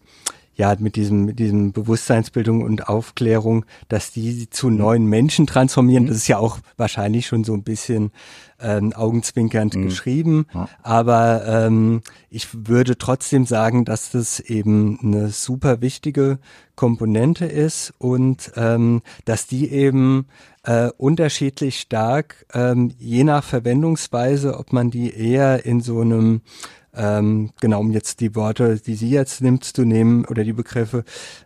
ja, mit diesem, mit diesem Bewusstseinsbildung und Aufklärung, dass die zu neuen Menschen transformieren. Das ist ja auch wahrscheinlich schon so ein bisschen ähm, augenzwinkernd mhm. geschrieben. Ja. Aber ähm, ich würde trotzdem sagen, dass das eben eine super wichtige Komponente ist und ähm, dass die eben äh, unterschiedlich stark, ähm, je nach Verwendungsweise, ob man die eher in so einem ähm, genau, um jetzt die Worte, die sie jetzt nimmt, zu nehmen oder die Begriffe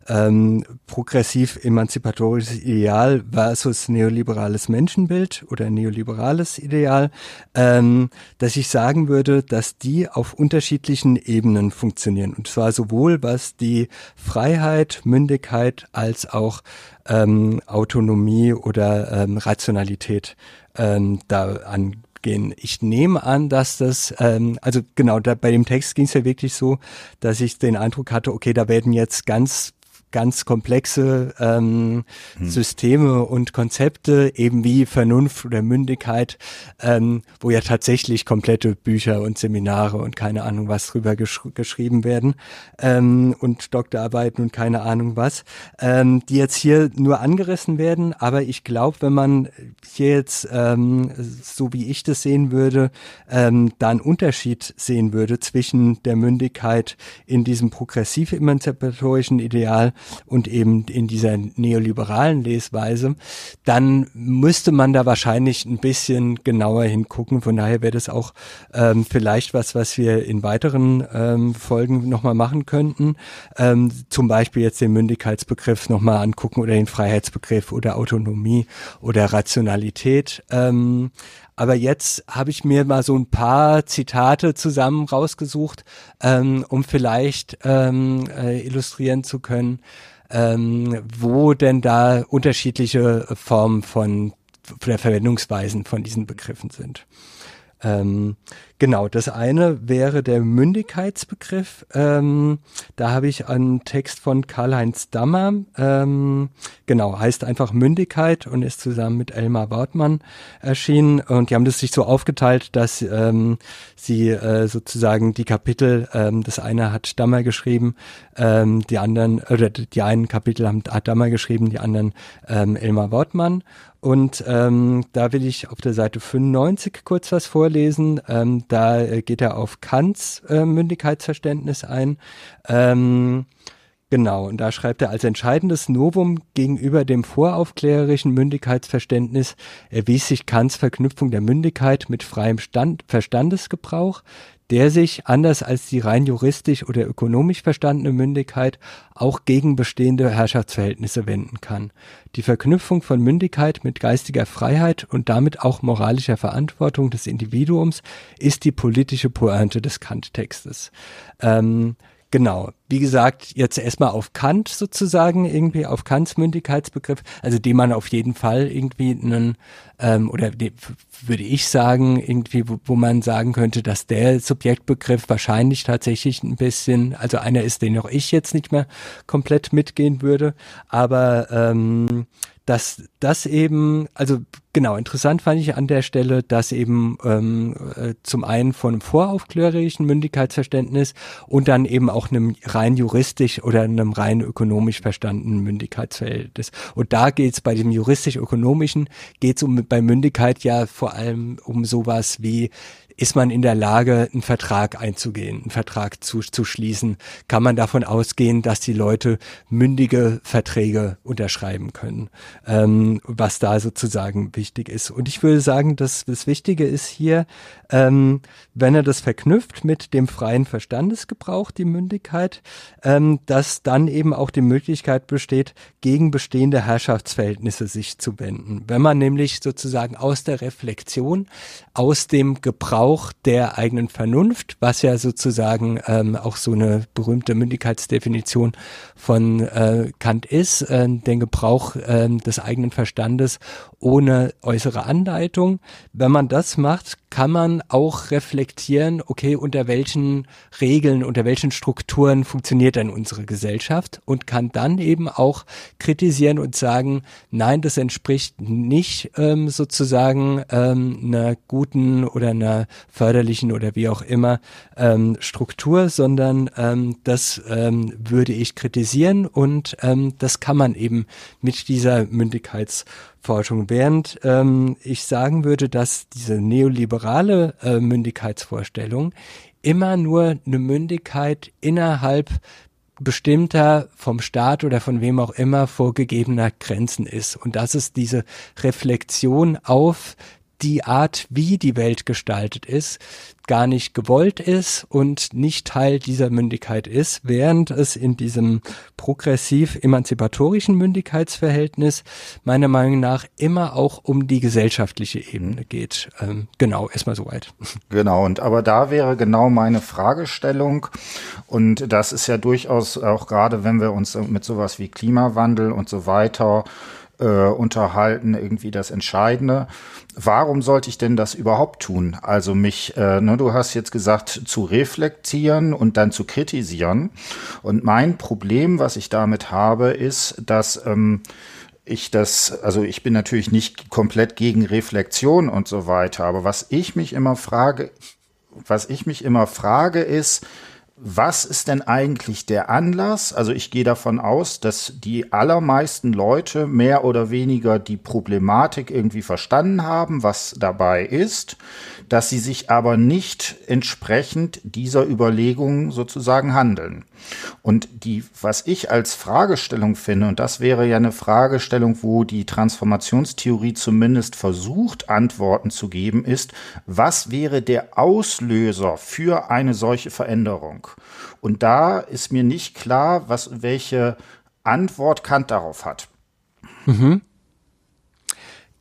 ähm, progressiv emanzipatorisches Ideal versus neoliberales Menschenbild oder neoliberales Ideal, ähm, dass ich sagen würde, dass die auf unterschiedlichen Ebenen funktionieren. Und zwar sowohl was die Freiheit, Mündigkeit als auch ähm, Autonomie oder ähm, Rationalität ähm, da an gehen. Ich nehme an, dass das, ähm, also genau, da, bei dem Text ging es ja wirklich so, dass ich den Eindruck hatte, okay, da werden jetzt ganz ganz komplexe ähm, hm. Systeme und Konzepte, eben wie Vernunft oder Mündigkeit, ähm, wo ja tatsächlich komplette Bücher und Seminare und keine Ahnung was drüber gesch geschrieben werden ähm, und Doktorarbeiten und keine Ahnung was, ähm, die jetzt hier nur angerissen werden. Aber ich glaube, wenn man hier jetzt, ähm, so wie ich das sehen würde, ähm, da einen Unterschied sehen würde zwischen der Mündigkeit in diesem progressiv emanzipatorischen Ideal und eben in dieser neoliberalen Lesweise, dann müsste man da wahrscheinlich ein bisschen genauer hingucken. Von daher wäre das auch ähm, vielleicht was, was wir in weiteren ähm, Folgen nochmal machen könnten. Ähm, zum Beispiel jetzt den Mündigkeitsbegriff nochmal angucken oder den Freiheitsbegriff oder Autonomie oder Rationalität. Ähm, aber jetzt habe ich mir mal so ein paar Zitate zusammen rausgesucht, ähm, um vielleicht ähm, äh, illustrieren zu können, ähm, wo denn da unterschiedliche Formen von, von der Verwendungsweisen von diesen Begriffen sind. Ähm, genau, das eine wäre der Mündigkeitsbegriff. Ähm, da habe ich einen Text von Karl-Heinz Dammer. Ähm, genau, heißt einfach Mündigkeit und ist zusammen mit Elmar Wortmann erschienen. Und die haben das sich so aufgeteilt, dass ähm, sie äh, sozusagen die Kapitel, ähm, das eine hat Dammer geschrieben, ähm, die anderen, oder die einen Kapitel haben, hat Dammer geschrieben, die anderen Elmar Wortmann. Und ähm, da will ich auf der Seite 95 kurz was vorlesen. Ähm, da äh, geht er auf Kants äh, Mündigkeitsverständnis ein. Ähm, Genau, und da schreibt er, als entscheidendes Novum gegenüber dem voraufklärerischen Mündigkeitsverständnis erwies sich Kants Verknüpfung der Mündigkeit mit freiem Stand, Verstandesgebrauch, der sich, anders als die rein juristisch oder ökonomisch verstandene Mündigkeit, auch gegen bestehende Herrschaftsverhältnisse wenden kann. Die Verknüpfung von Mündigkeit mit geistiger Freiheit und damit auch moralischer Verantwortung des Individuums ist die politische Pointe des Kant-Textes. Ähm, Genau. Wie gesagt, jetzt erstmal auf Kant sozusagen, irgendwie auf Kants Mündigkeitsbegriff, also dem man auf jeden Fall irgendwie einen, ähm, oder de, würde ich sagen, irgendwie, wo, wo man sagen könnte, dass der Subjektbegriff wahrscheinlich tatsächlich ein bisschen, also einer ist, den auch ich jetzt nicht mehr komplett mitgehen würde, aber ähm, dass das eben, also genau, interessant fand ich an der Stelle, dass eben ähm, äh, zum einen von einem voraufklärerischen Mündigkeitsverständnis und dann eben auch einem rein juristisch oder einem rein ökonomisch verstandenen Mündigkeitsverhältnis. Und da geht's bei dem juristisch-ökonomischen, geht's um bei Mündigkeit ja vor allem um sowas wie ist man in der Lage, einen Vertrag einzugehen, einen Vertrag zu, zu schließen? Kann man davon ausgehen, dass die Leute mündige Verträge unterschreiben können, ähm, was da sozusagen wichtig ist? Und ich würde sagen, dass das Wichtige ist hier, ähm, wenn er das verknüpft mit dem freien Verstandesgebrauch, die Mündigkeit, ähm, dass dann eben auch die Möglichkeit besteht, gegen bestehende Herrschaftsverhältnisse sich zu wenden. Wenn man nämlich sozusagen aus der Reflexion, aus dem Gebrauch Gebrauch der eigenen Vernunft, was ja sozusagen ähm, auch so eine berühmte Mündigkeitsdefinition von äh, Kant ist, äh, den Gebrauch äh, des eigenen Verstandes ohne äußere Anleitung. Wenn man das macht, kann man auch reflektieren, okay, unter welchen Regeln, unter welchen Strukturen funktioniert denn unsere Gesellschaft? Und kann dann eben auch kritisieren und sagen, nein, das entspricht nicht ähm, sozusagen ähm, einer guten oder einer förderlichen oder wie auch immer ähm, Struktur, sondern ähm, das ähm, würde ich kritisieren und ähm, das kann man eben mit dieser Mündigkeitsforschung. Während ähm, ich sagen würde, dass diese neoliberale äh, Mündigkeitsvorstellung immer nur eine Mündigkeit innerhalb bestimmter vom Staat oder von wem auch immer vorgegebener Grenzen ist. Und das ist diese Reflexion auf die Art, wie die Welt gestaltet ist, gar nicht gewollt ist und nicht Teil dieser Mündigkeit ist, während es in diesem progressiv-emanzipatorischen Mündigkeitsverhältnis meiner Meinung nach immer auch um die gesellschaftliche Ebene geht. Ähm, genau, erstmal soweit.
Genau, und aber da wäre genau meine Fragestellung und das ist ja durchaus auch gerade, wenn wir uns mit sowas wie Klimawandel und so weiter äh, unterhalten, irgendwie das Entscheidende. Warum sollte ich denn das überhaupt tun? Also mich, äh, ne, du hast jetzt gesagt, zu reflektieren und dann zu kritisieren. Und mein Problem, was ich damit habe, ist, dass ähm, ich das, also ich bin natürlich nicht komplett gegen Reflexion und so weiter, aber was ich mich immer frage, was ich mich immer frage, ist, was ist denn eigentlich der Anlass? Also ich gehe davon aus, dass die allermeisten Leute mehr oder weniger die Problematik irgendwie verstanden haben, was dabei ist dass sie sich aber nicht entsprechend dieser Überlegungen sozusagen handeln. Und die, was ich als Fragestellung finde, und das wäre ja eine Fragestellung, wo die Transformationstheorie zumindest versucht, Antworten zu geben, ist, was wäre der Auslöser für eine solche Veränderung? Und da ist mir nicht klar, was, welche Antwort Kant darauf hat.
Mhm.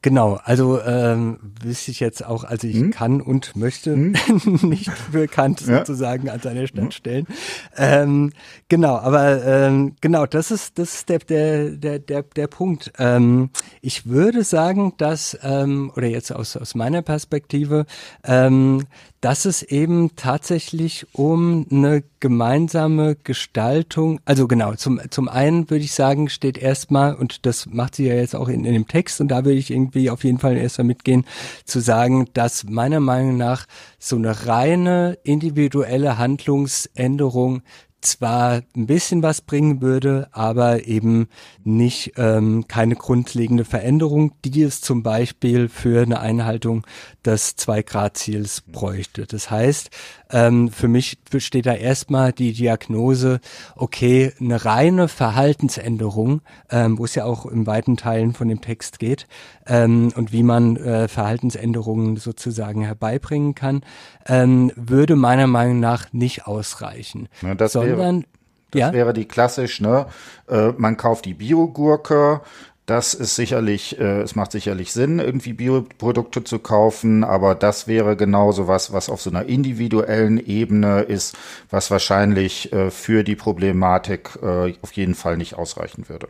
Genau, also ähm, wüsste ich jetzt auch, also ich hm? kann und möchte hm? nicht bekannt ja. sozusagen an seiner Stadt hm? stellen. Ähm, genau, aber ähm, genau, das ist das ist der der der der, der Punkt. Ähm, ich würde sagen, dass ähm, oder jetzt aus aus meiner Perspektive ähm, dass es eben tatsächlich um eine gemeinsame Gestaltung, also genau, zum, zum einen würde ich sagen, steht erstmal, und das macht sie ja jetzt auch in, in dem Text, und da würde ich irgendwie auf jeden Fall erstmal mitgehen, zu sagen, dass meiner Meinung nach so eine reine individuelle Handlungsänderung zwar ein bisschen was bringen würde, aber eben nicht ähm, keine grundlegende Veränderung, die es zum Beispiel für eine Einhaltung des Zwei-Grad-Ziels bräuchte. Das heißt, ähm, für mich besteht da erstmal die Diagnose, okay, eine reine Verhaltensänderung, ähm, wo es ja auch in weiten Teilen von dem Text geht, ähm, und wie man äh, Verhaltensänderungen sozusagen herbeibringen kann, ähm, würde meiner Meinung nach nicht ausreichen.
Das sondern wäre, das ja? wäre die klassisch, ne? Äh, man kauft die Biogurke, das ist sicherlich, äh, es macht sicherlich Sinn, irgendwie Bioprodukte zu kaufen, aber das wäre genau so was, was auf so einer individuellen Ebene ist, was wahrscheinlich äh, für die Problematik äh, auf jeden Fall nicht ausreichen würde.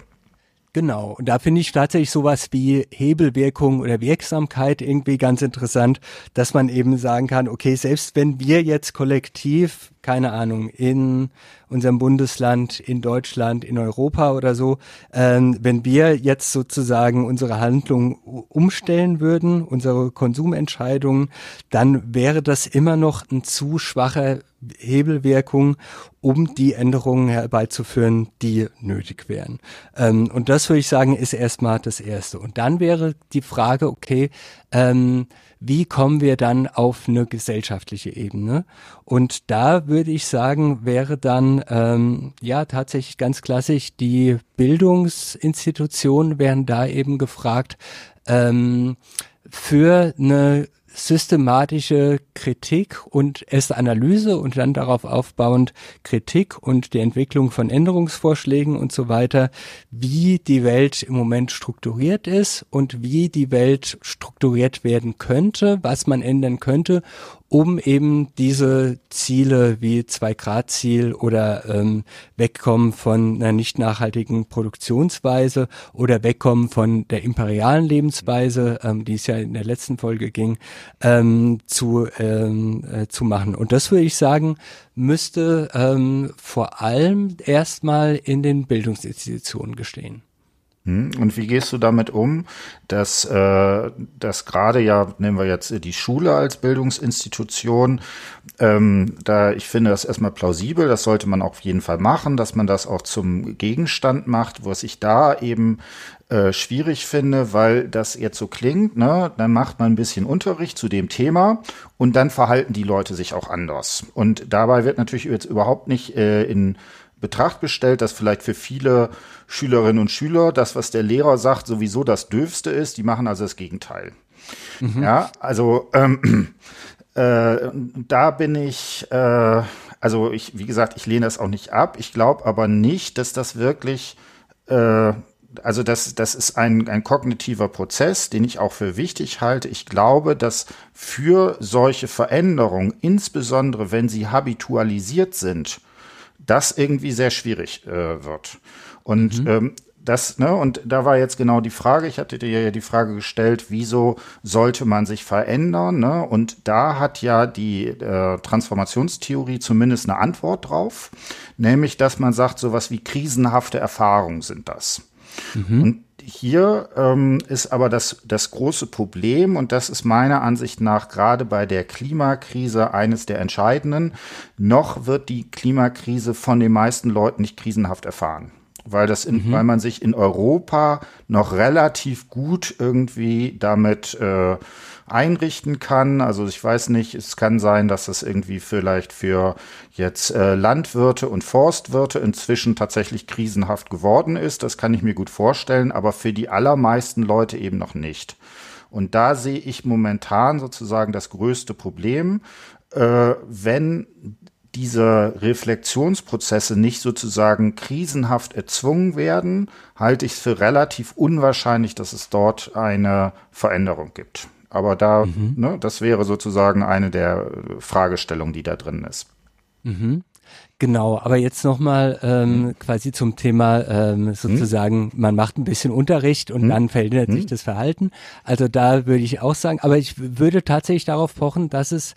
Genau, und da finde ich tatsächlich sowas wie Hebelwirkung oder Wirksamkeit irgendwie ganz interessant, dass man eben sagen kann, okay, selbst wenn wir jetzt kollektiv keine Ahnung, in unserem Bundesland, in Deutschland, in Europa oder so, ähm, wenn wir jetzt sozusagen unsere Handlung umstellen würden, unsere Konsumentscheidungen, dann wäre das immer noch ein zu schwacher Hebelwirkung, um die Änderungen herbeizuführen, die nötig wären. Ähm, und das würde ich sagen, ist erstmal das Erste. Und dann wäre die Frage, okay, ähm, wie kommen wir dann auf eine gesellschaftliche Ebene? Und da würde ich sagen, wäre dann ähm, ja tatsächlich ganz klassisch, die Bildungsinstitutionen wären da eben gefragt, ähm, für eine systematische Kritik und erst Analyse und dann darauf aufbauend Kritik und die Entwicklung von Änderungsvorschlägen und so weiter, wie die Welt im Moment strukturiert ist und wie die Welt strukturiert werden könnte, was man ändern könnte, um eben diese Ziele wie Zwei-Grad-Ziel oder ähm, wegkommen von einer nicht nachhaltigen Produktionsweise oder wegkommen von der imperialen Lebensweise, ähm, die es ja in der letzten Folge ging, ähm, zu, ähm, äh, zu machen. Und das würde ich sagen, müsste ähm, vor allem erstmal in den Bildungsinstitutionen gestehen.
Hm? Und wie gehst du damit um, dass, äh, dass gerade ja, nehmen wir jetzt die Schule als Bildungsinstitution, ähm, da ich finde das erstmal plausibel, das sollte man auf jeden Fall machen, dass man das auch zum Gegenstand macht, was ich da eben äh, schwierig finde, weil das jetzt so klingt, ne, dann macht man ein bisschen Unterricht zu dem Thema und dann verhalten die Leute sich auch anders. Und dabei wird natürlich jetzt überhaupt nicht äh, in Betracht gestellt, dass vielleicht für viele Schülerinnen und Schüler das, was der Lehrer sagt, sowieso das Dürfste ist. Die machen also das Gegenteil. Mhm. Ja, also ähm, äh, da bin ich, äh, also ich, wie gesagt, ich lehne das auch nicht ab. Ich glaube aber nicht, dass das wirklich, äh, also das, das ist ein, ein kognitiver Prozess, den ich auch für wichtig halte. Ich glaube, dass für solche Veränderungen, insbesondere wenn sie habitualisiert sind, das irgendwie sehr schwierig äh, wird. Und mhm. ähm, das, ne, und da war jetzt genau die Frage, ich hatte dir ja die Frage gestellt, wieso sollte man sich verändern, ne? Und da hat ja die äh, Transformationstheorie zumindest eine Antwort drauf, nämlich, dass man sagt, sowas wie krisenhafte Erfahrungen sind das. Mhm. Und hier ähm, ist aber das, das große Problem, und das ist meiner Ansicht nach gerade bei der Klimakrise eines der entscheidenden, noch wird die Klimakrise von den meisten Leuten nicht krisenhaft erfahren. Weil das in, mhm. weil man sich in Europa noch relativ gut irgendwie damit äh, einrichten kann. Also ich weiß nicht, es kann sein, dass es irgendwie vielleicht für jetzt äh, Landwirte und Forstwirte inzwischen tatsächlich krisenhaft geworden ist. Das kann ich mir gut vorstellen, aber für die allermeisten Leute eben noch nicht. Und da sehe ich momentan sozusagen das größte Problem, äh, wenn diese Reflexionsprozesse nicht sozusagen krisenhaft erzwungen werden, halte ich es für relativ unwahrscheinlich, dass es dort eine Veränderung gibt. Aber da, mhm. ne, das wäre sozusagen eine der Fragestellungen, die da drin ist.
Mhm. Genau, aber jetzt nochmal ähm, hm. quasi zum Thema ähm, hm? sozusagen, hm. man macht ein bisschen Unterricht und hm. dann verändert sich das Verhalten. Also da würde ich auch sagen, aber ich würde tatsächlich darauf pochen, dass es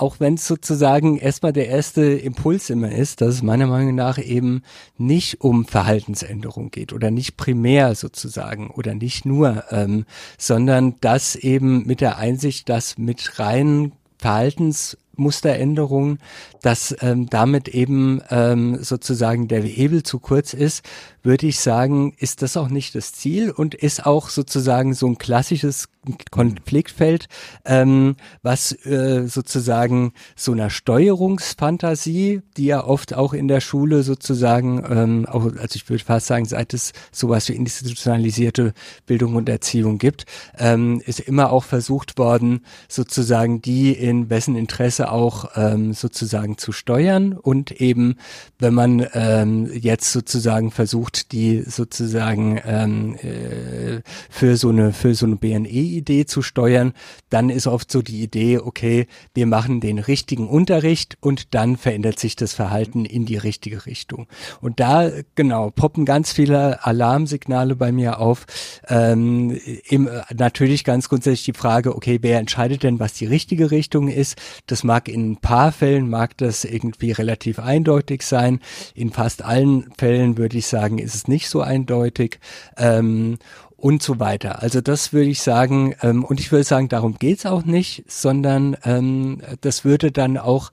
auch wenn es sozusagen erstmal der erste Impuls immer ist, dass es meiner Meinung nach eben nicht um Verhaltensänderung geht oder nicht primär sozusagen oder nicht nur, ähm, sondern dass eben mit der Einsicht, dass mit reinen Verhaltens Musteränderungen, dass ähm, damit eben ähm, sozusagen der Hebel zu kurz ist, würde ich sagen, ist das auch nicht das Ziel und ist auch sozusagen so ein klassisches Konfliktfeld, ähm, was äh, sozusagen so einer Steuerungsfantasie, die ja oft auch in der Schule sozusagen, ähm, auch, also ich würde fast sagen, seit es sowas wie institutionalisierte Bildung und Erziehung gibt, ähm, ist immer auch versucht worden, sozusagen die in wessen Interesse auch ähm, sozusagen zu steuern und eben, wenn man ähm, jetzt sozusagen versucht, die sozusagen ähm, äh, für so eine für so eine BNE Idee zu steuern, dann ist oft so die Idee, okay, wir machen den richtigen Unterricht und dann verändert sich das Verhalten in die richtige Richtung. Und da, genau, poppen ganz viele Alarmsignale bei mir auf. Ähm, im, natürlich ganz grundsätzlich die Frage, okay, wer entscheidet denn, was die richtige Richtung ist? Das mag in ein paar Fällen, mag das irgendwie relativ eindeutig sein. In fast allen Fällen würde ich sagen, ist es nicht so eindeutig. Ähm, und so weiter. Also das würde ich sagen, ähm, und ich würde sagen, darum geht's auch nicht, sondern ähm, das würde dann auch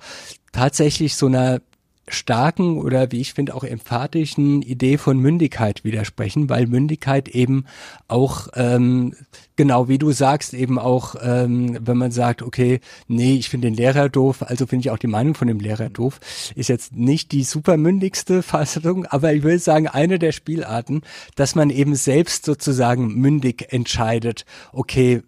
tatsächlich so einer starken oder wie ich finde auch emphatischen Idee von Mündigkeit widersprechen, weil Mündigkeit eben auch ähm, genau wie du sagst eben auch, ähm, wenn man sagt, okay, nee, ich finde den Lehrer doof, also finde ich auch die Meinung von dem Lehrer doof, ist jetzt nicht die supermündigste Fassung, aber ich will sagen eine der Spielarten, dass man eben selbst sozusagen mündig entscheidet, okay,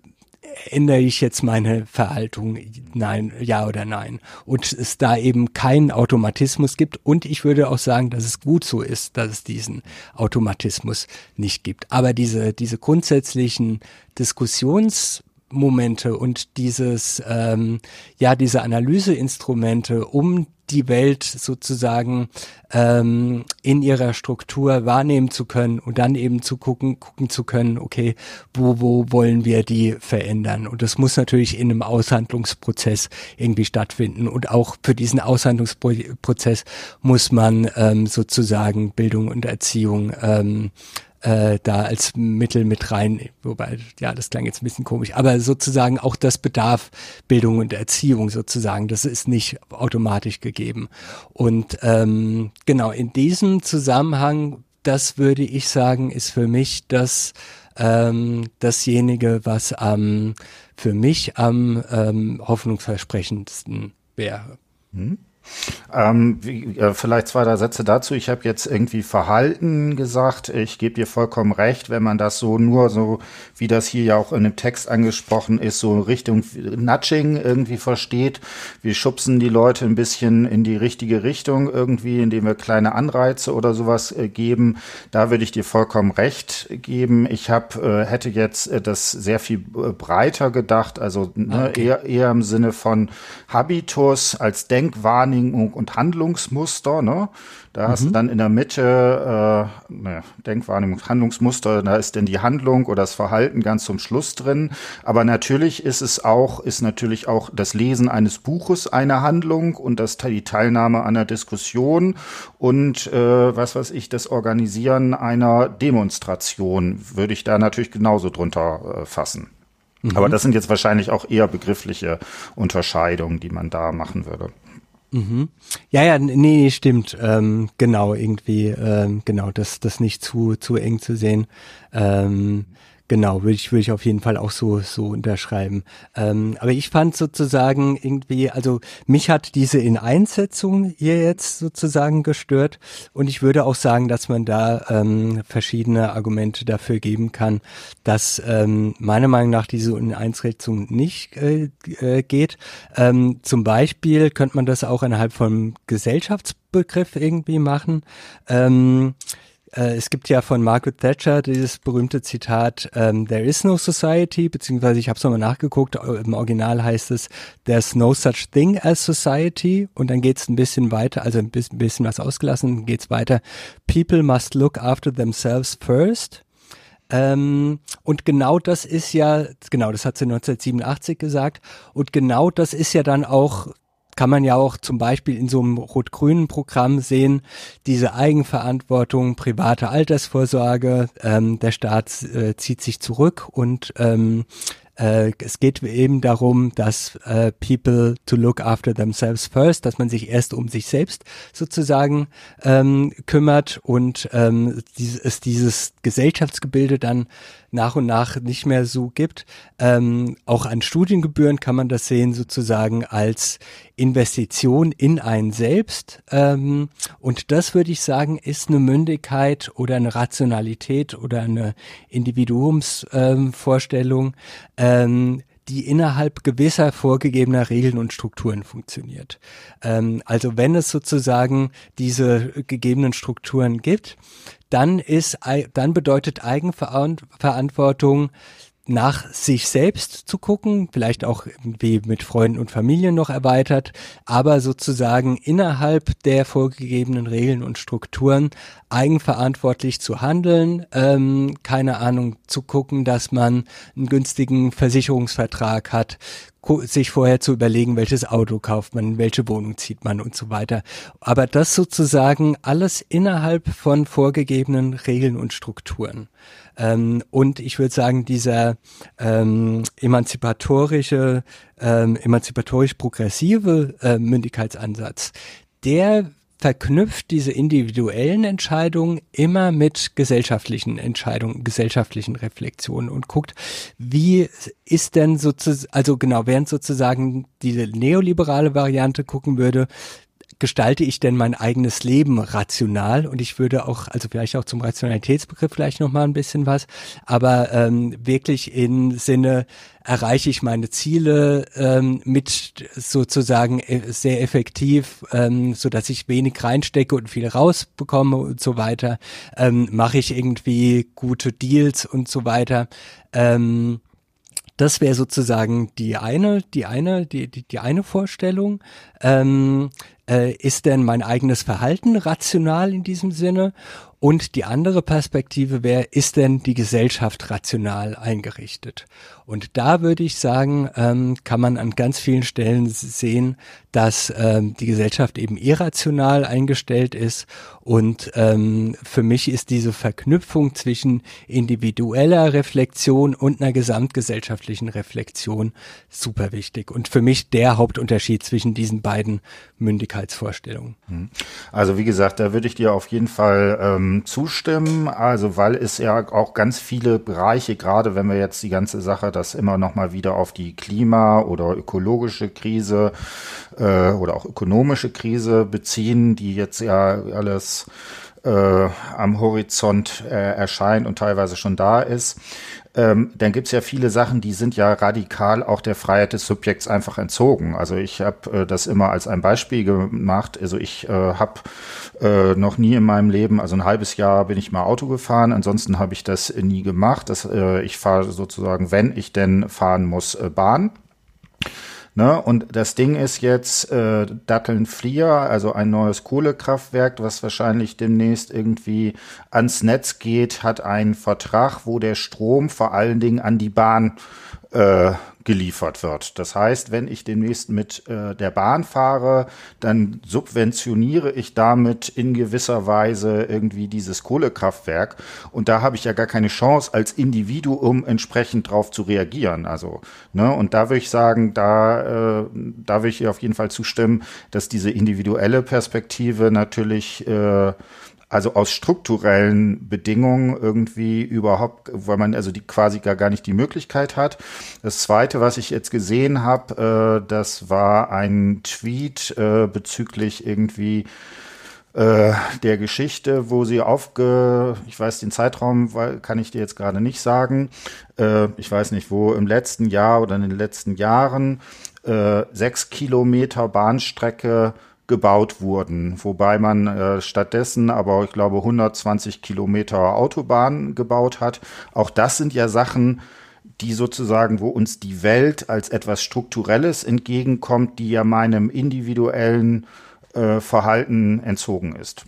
ändere ich jetzt meine Verhaltung, nein, ja oder nein. Und es da eben keinen Automatismus gibt. Und ich würde auch sagen, dass es gut so ist, dass es diesen Automatismus nicht gibt. Aber diese, diese grundsätzlichen Diskussionsmomente und dieses, ähm, ja, diese Analyseinstrumente, um die Welt sozusagen ähm, in ihrer Struktur wahrnehmen zu können und dann eben zu gucken, gucken zu können, okay, wo, wo wollen wir die verändern? Und das muss natürlich in einem Aushandlungsprozess irgendwie stattfinden. Und auch für diesen Aushandlungsprozess muss man ähm, sozusagen Bildung und Erziehung ähm, äh, da als Mittel mit rein, wobei, ja, das klang jetzt ein bisschen komisch, aber sozusagen auch das Bedarf Bildung und Erziehung sozusagen, das ist nicht automatisch gegeben. Und ähm, genau, in diesem Zusammenhang, das würde ich sagen, ist für mich das ähm, dasjenige, was am für mich am ähm, hoffnungsversprechendsten wäre. Hm?
Ähm, wie, äh, vielleicht zwei, drei Sätze dazu. Ich habe jetzt irgendwie Verhalten gesagt. Ich gebe dir vollkommen recht, wenn man das so nur so, wie das hier ja auch in dem Text angesprochen ist, so Richtung Nudging irgendwie versteht. Wir schubsen die Leute ein bisschen in die richtige Richtung irgendwie, indem wir kleine Anreize oder sowas äh, geben. Da würde ich dir vollkommen recht geben. Ich habe äh, hätte jetzt äh, das sehr viel äh, breiter gedacht, also ne, okay. eher, eher im Sinne von Habitus als Denkwahrnehmung Wahrnehmung und Handlungsmuster. Ne? Da mhm. hast du dann in der Mitte äh, ne, Denkwahrnehmung, Handlungsmuster, da ist denn die Handlung oder das Verhalten ganz zum Schluss drin. Aber natürlich ist es auch, ist natürlich auch das Lesen eines Buches eine Handlung und das die Teilnahme an einer Diskussion und äh, was weiß ich, das Organisieren einer Demonstration würde ich da natürlich genauso drunter äh, fassen. Mhm. Aber das sind jetzt wahrscheinlich auch eher begriffliche Unterscheidungen, die man da machen würde.
Mhm. Ja, ja, nee, stimmt. Ähm, genau, irgendwie, ähm, genau, das, das nicht zu, zu eng zu sehen. Ähm, Genau, würde ich, würde ich auf jeden Fall auch so, so unterschreiben. Ähm, aber ich fand sozusagen irgendwie, also mich hat diese In-Einsetzung hier jetzt sozusagen gestört und ich würde auch sagen, dass man da ähm, verschiedene Argumente dafür geben kann, dass ähm, meiner Meinung nach diese In-Einsetzung nicht äh, äh, geht. Ähm, zum Beispiel könnte man das auch innerhalb vom Gesellschaftsbegriff irgendwie machen. Ähm, äh, es gibt ja von Margaret Thatcher dieses berühmte Zitat, ähm, There is no society, beziehungsweise ich habe es nochmal nachgeguckt, äh, im Original heißt es, There's no such thing as society und dann geht es ein bisschen weiter, also ein bisschen, bisschen was ausgelassen, geht es weiter, People must look after themselves first. Ähm, und genau das ist ja, genau, das hat sie 1987 gesagt. Und genau das ist ja dann auch kann man ja auch zum Beispiel in so einem rot-grünen Programm sehen, diese Eigenverantwortung, private Altersvorsorge, ähm, der Staat äh, zieht sich zurück und ähm, äh, es geht eben darum, dass äh, people to look after themselves first, dass man sich erst um sich selbst sozusagen ähm, kümmert und ähm, dies, es dieses Gesellschaftsgebilde dann nach und nach nicht mehr so gibt. Ähm, auch an Studiengebühren kann man das sehen sozusagen als Investition in einen selbst. Ähm, und das würde ich sagen, ist eine Mündigkeit oder eine Rationalität oder eine Individuumsvorstellung, ähm, die innerhalb gewisser vorgegebener Regeln und Strukturen funktioniert. Ähm, also wenn es sozusagen diese gegebenen Strukturen gibt, dann ist, dann bedeutet Eigenverantwortung nach sich selbst zu gucken, vielleicht auch wie mit Freunden und Familien noch erweitert, aber sozusagen innerhalb der vorgegebenen Regeln und Strukturen eigenverantwortlich zu handeln, ähm, keine Ahnung, zu gucken, dass man einen günstigen Versicherungsvertrag hat, sich vorher zu überlegen, welches Auto kauft man, welche Wohnung zieht man und so weiter. Aber das sozusagen alles innerhalb von vorgegebenen Regeln und Strukturen. Ähm, und ich würde sagen, dieser ähm, emanzipatorische, ähm, emanzipatorisch progressive äh, Mündigkeitsansatz, der verknüpft diese individuellen Entscheidungen immer mit gesellschaftlichen Entscheidungen, gesellschaftlichen Reflexionen und guckt, wie ist denn sozusagen, also genau, während sozusagen diese neoliberale Variante gucken würde, gestalte ich denn mein eigenes Leben rational? Und ich würde auch, also vielleicht auch zum Rationalitätsbegriff vielleicht noch mal ein bisschen was, aber ähm, wirklich im Sinne erreiche ich meine Ziele ähm, mit sozusagen äh, sehr effektiv, ähm, so dass ich wenig reinstecke und viel rausbekomme und so weiter. Ähm, Mache ich irgendwie gute Deals und so weiter. Ähm, das wäre sozusagen die eine, die eine, die, die, die eine Vorstellung. Ähm, äh, ist denn mein eigenes Verhalten rational in diesem Sinne? Und die andere Perspektive wäre, ist denn die Gesellschaft rational eingerichtet? Und da würde ich sagen, ähm, kann man an ganz vielen Stellen sehen, dass ähm, die Gesellschaft eben irrational eingestellt ist. Und ähm, für mich ist diese Verknüpfung zwischen individueller Reflexion und einer gesamtgesellschaftlichen Reflexion super wichtig. Und für mich der Hauptunterschied zwischen diesen beiden Mündigkeitsvorstellungen.
Hm. Also wie gesagt, da würde ich dir auf jeden Fall ähm, zustimmen. Also weil es ja auch ganz viele Bereiche, gerade wenn wir jetzt die ganze Sache, das immer noch mal wieder auf die Klima- oder ökologische Krise äh, oder auch ökonomische Krise beziehen, die jetzt ja alles äh, am Horizont äh, erscheint und teilweise schon da ist ähm, dann gibt's ja viele Sachen, die sind ja radikal auch der Freiheit des Subjekts einfach entzogen. Also ich habe äh, das immer als ein Beispiel gemacht. Also ich äh, habe äh, noch nie in meinem Leben, also ein halbes Jahr bin ich mal Auto gefahren, ansonsten habe ich das nie gemacht. Das, äh, ich fahre sozusagen, wenn ich denn fahren muss, äh, Bahn. Ne? Und das Ding ist jetzt äh, Datteln Flier, also ein neues Kohlekraftwerk, was wahrscheinlich demnächst irgendwie ans Netz geht, hat einen Vertrag, wo der Strom vor allen Dingen an die Bahn äh, geliefert wird. Das heißt, wenn ich demnächst mit äh, der Bahn fahre, dann subventioniere ich damit in gewisser Weise irgendwie dieses Kohlekraftwerk. Und da habe ich ja gar keine Chance als Individuum entsprechend drauf zu reagieren. Also, ne, und da würde ich sagen, da, äh, da würde ich ihr auf jeden Fall zustimmen, dass diese individuelle Perspektive natürlich äh, also aus strukturellen Bedingungen irgendwie überhaupt, weil man also die quasi gar, gar nicht die Möglichkeit hat. Das zweite, was ich jetzt gesehen habe, äh, das war ein Tweet äh, bezüglich irgendwie äh, der Geschichte, wo sie aufge, ich weiß den Zeitraum, kann ich dir jetzt gerade nicht sagen. Äh, ich weiß nicht, wo im letzten Jahr oder in den letzten Jahren äh, sechs Kilometer Bahnstrecke gebaut wurden, wobei man äh, stattdessen aber, ich glaube, 120 Kilometer Autobahn gebaut hat. Auch das sind ja Sachen, die sozusagen, wo uns die Welt als etwas Strukturelles entgegenkommt, die ja meinem individuellen äh, Verhalten entzogen ist.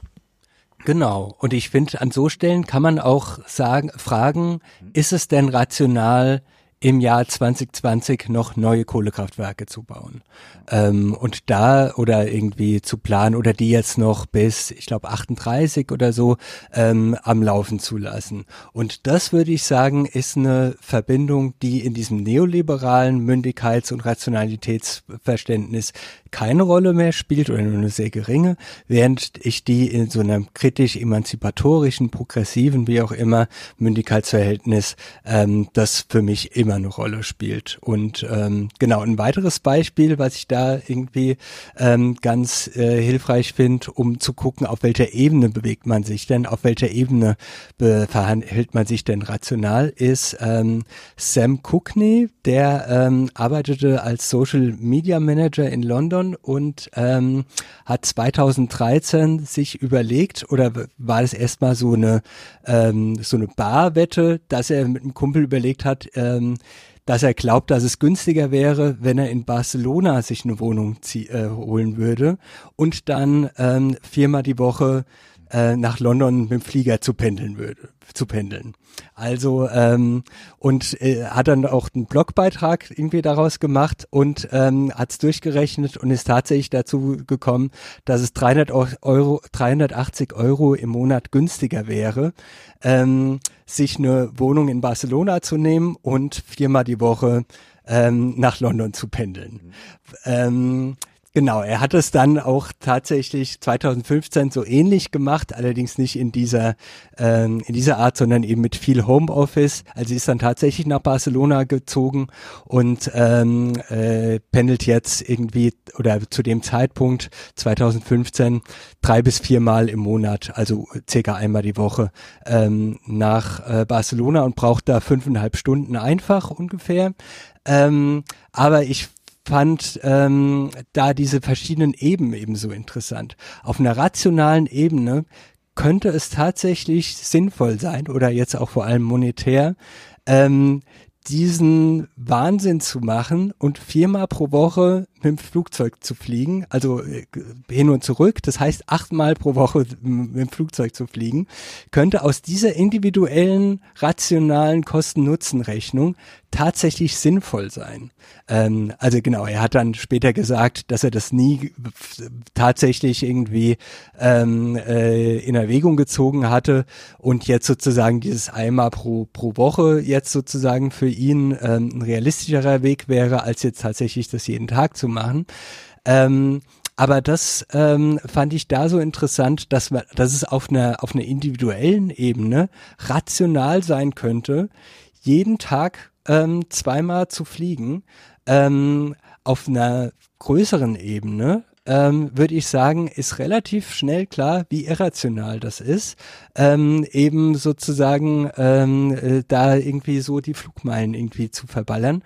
Genau. Und ich finde, an so Stellen kann man auch sagen, fragen, ist es denn rational, im Jahr 2020 noch neue Kohlekraftwerke zu bauen. Ähm, und da oder irgendwie zu planen oder die jetzt noch bis, ich glaube, 38 oder so ähm, am Laufen zu lassen. Und das würde ich sagen, ist eine Verbindung, die in diesem neoliberalen Mündigkeits- und Rationalitätsverständnis keine Rolle mehr spielt oder nur eine sehr geringe, während ich die in so einem kritisch emanzipatorischen, progressiven, wie auch immer, Mündigkeitsverhältnis, ähm, das für mich immer eine Rolle spielt. Und ähm, genau, ein weiteres Beispiel, was ich da irgendwie ähm, ganz äh, hilfreich finde, um zu gucken, auf welcher Ebene bewegt man sich denn, auf welcher Ebene verhält man sich denn rational, ist ähm, Sam Cookney, der ähm, arbeitete als Social Media Manager in London und ähm, hat 2013 sich überlegt oder war es erstmal so eine ähm, so eine Barwette, dass er mit einem Kumpel überlegt hat, ähm, dass er glaubt, dass es günstiger wäre, wenn er in Barcelona sich eine Wohnung äh, holen würde und dann ähm, viermal die Woche äh, nach London mit dem Flieger zu pendeln würde, zu pendeln. Also ähm, und äh, hat dann auch einen Blogbeitrag irgendwie daraus gemacht und ähm, hat es durchgerechnet und ist tatsächlich dazu gekommen, dass es 300 Euro, 380 Euro im Monat günstiger wäre, ähm, sich eine Wohnung in Barcelona zu nehmen und viermal die Woche ähm, nach London zu pendeln. Mhm. Ähm, Genau, er hat es dann auch tatsächlich 2015 so ähnlich gemacht, allerdings nicht in dieser ähm, in dieser Art, sondern eben mit viel Homeoffice. Also ist dann tatsächlich nach Barcelona gezogen und ähm, äh, pendelt jetzt irgendwie oder zu dem Zeitpunkt 2015 drei bis viermal im Monat, also circa einmal die Woche ähm, nach äh, Barcelona und braucht da fünfeinhalb Stunden einfach ungefähr. Ähm, aber ich fand ähm, da diese verschiedenen Ebenen eben so interessant. Auf einer rationalen Ebene könnte es tatsächlich sinnvoll sein oder jetzt auch vor allem monetär, ähm, diesen Wahnsinn zu machen und viermal pro Woche mit dem Flugzeug zu fliegen, also äh, hin und zurück, das heißt achtmal pro Woche mit dem Flugzeug zu fliegen, könnte aus dieser individuellen, rationalen Kosten-Nutzen-Rechnung tatsächlich sinnvoll sein. Ähm, also genau, er hat dann später gesagt, dass er das nie tatsächlich irgendwie ähm, äh, in Erwägung gezogen hatte und jetzt sozusagen dieses einmal pro, pro Woche jetzt sozusagen für ihn ähm, ein realistischerer Weg wäre, als jetzt tatsächlich das jeden Tag zu machen. Ähm, aber das ähm, fand ich da so interessant, dass man, dass es auf einer auf einer individuellen Ebene rational sein könnte, jeden Tag ähm, zweimal zu fliegen. Ähm, auf einer größeren Ebene ähm, würde ich sagen, ist relativ schnell klar, wie irrational das ist, ähm, eben sozusagen ähm, äh, da irgendwie so die Flugmeilen irgendwie zu verballern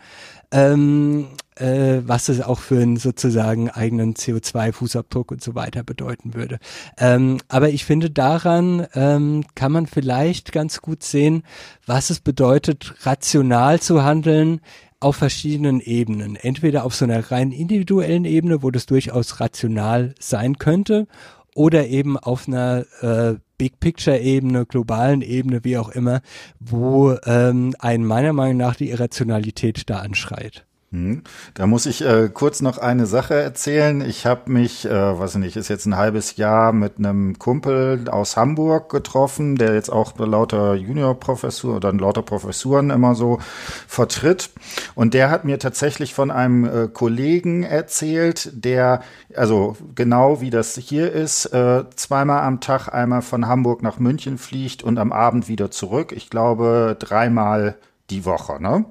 ähm, äh, was es auch für einen sozusagen eigenen CO2-Fußabdruck und so weiter bedeuten würde. Ähm, aber ich finde, daran ähm, kann man vielleicht ganz gut sehen, was es bedeutet, rational zu handeln auf verschiedenen Ebenen. Entweder auf so einer rein individuellen Ebene, wo das durchaus rational sein könnte, oder eben auf einer äh, Big Picture Ebene, globalen Ebene, wie auch immer, wo ähm, ein meiner Meinung nach die Irrationalität da anschreit.
Hm. Da muss ich äh, kurz noch eine Sache erzählen. Ich habe mich, äh, weiß ich nicht, ist jetzt ein halbes Jahr mit einem Kumpel aus Hamburg getroffen, der jetzt auch lauter Juniorprofessur oder lauter Professuren immer so vertritt. Und der hat mir tatsächlich von einem äh, Kollegen erzählt, der, also genau wie das hier ist, äh, zweimal am Tag einmal von Hamburg nach München fliegt und am Abend wieder zurück. Ich glaube dreimal die Woche, ne?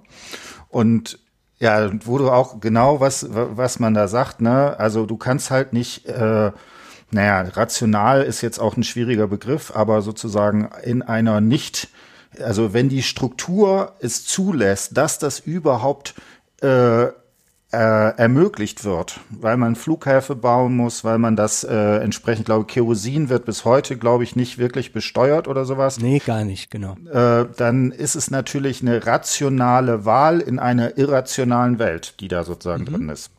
Und ja, wo du auch genau was, was man da sagt, ne? Also du kannst halt nicht, äh, naja, rational ist jetzt auch ein schwieriger Begriff, aber sozusagen in einer nicht, also wenn die Struktur es zulässt, dass das überhaupt äh, äh, ermöglicht wird, weil man Flughäfen bauen muss, weil man das äh, entsprechend, glaube ich, Kerosin wird bis heute, glaube ich, nicht wirklich besteuert oder sowas.
Nee, gar nicht, genau.
Äh, dann ist es natürlich eine rationale Wahl in einer irrationalen Welt, die da sozusagen mhm. drin ist.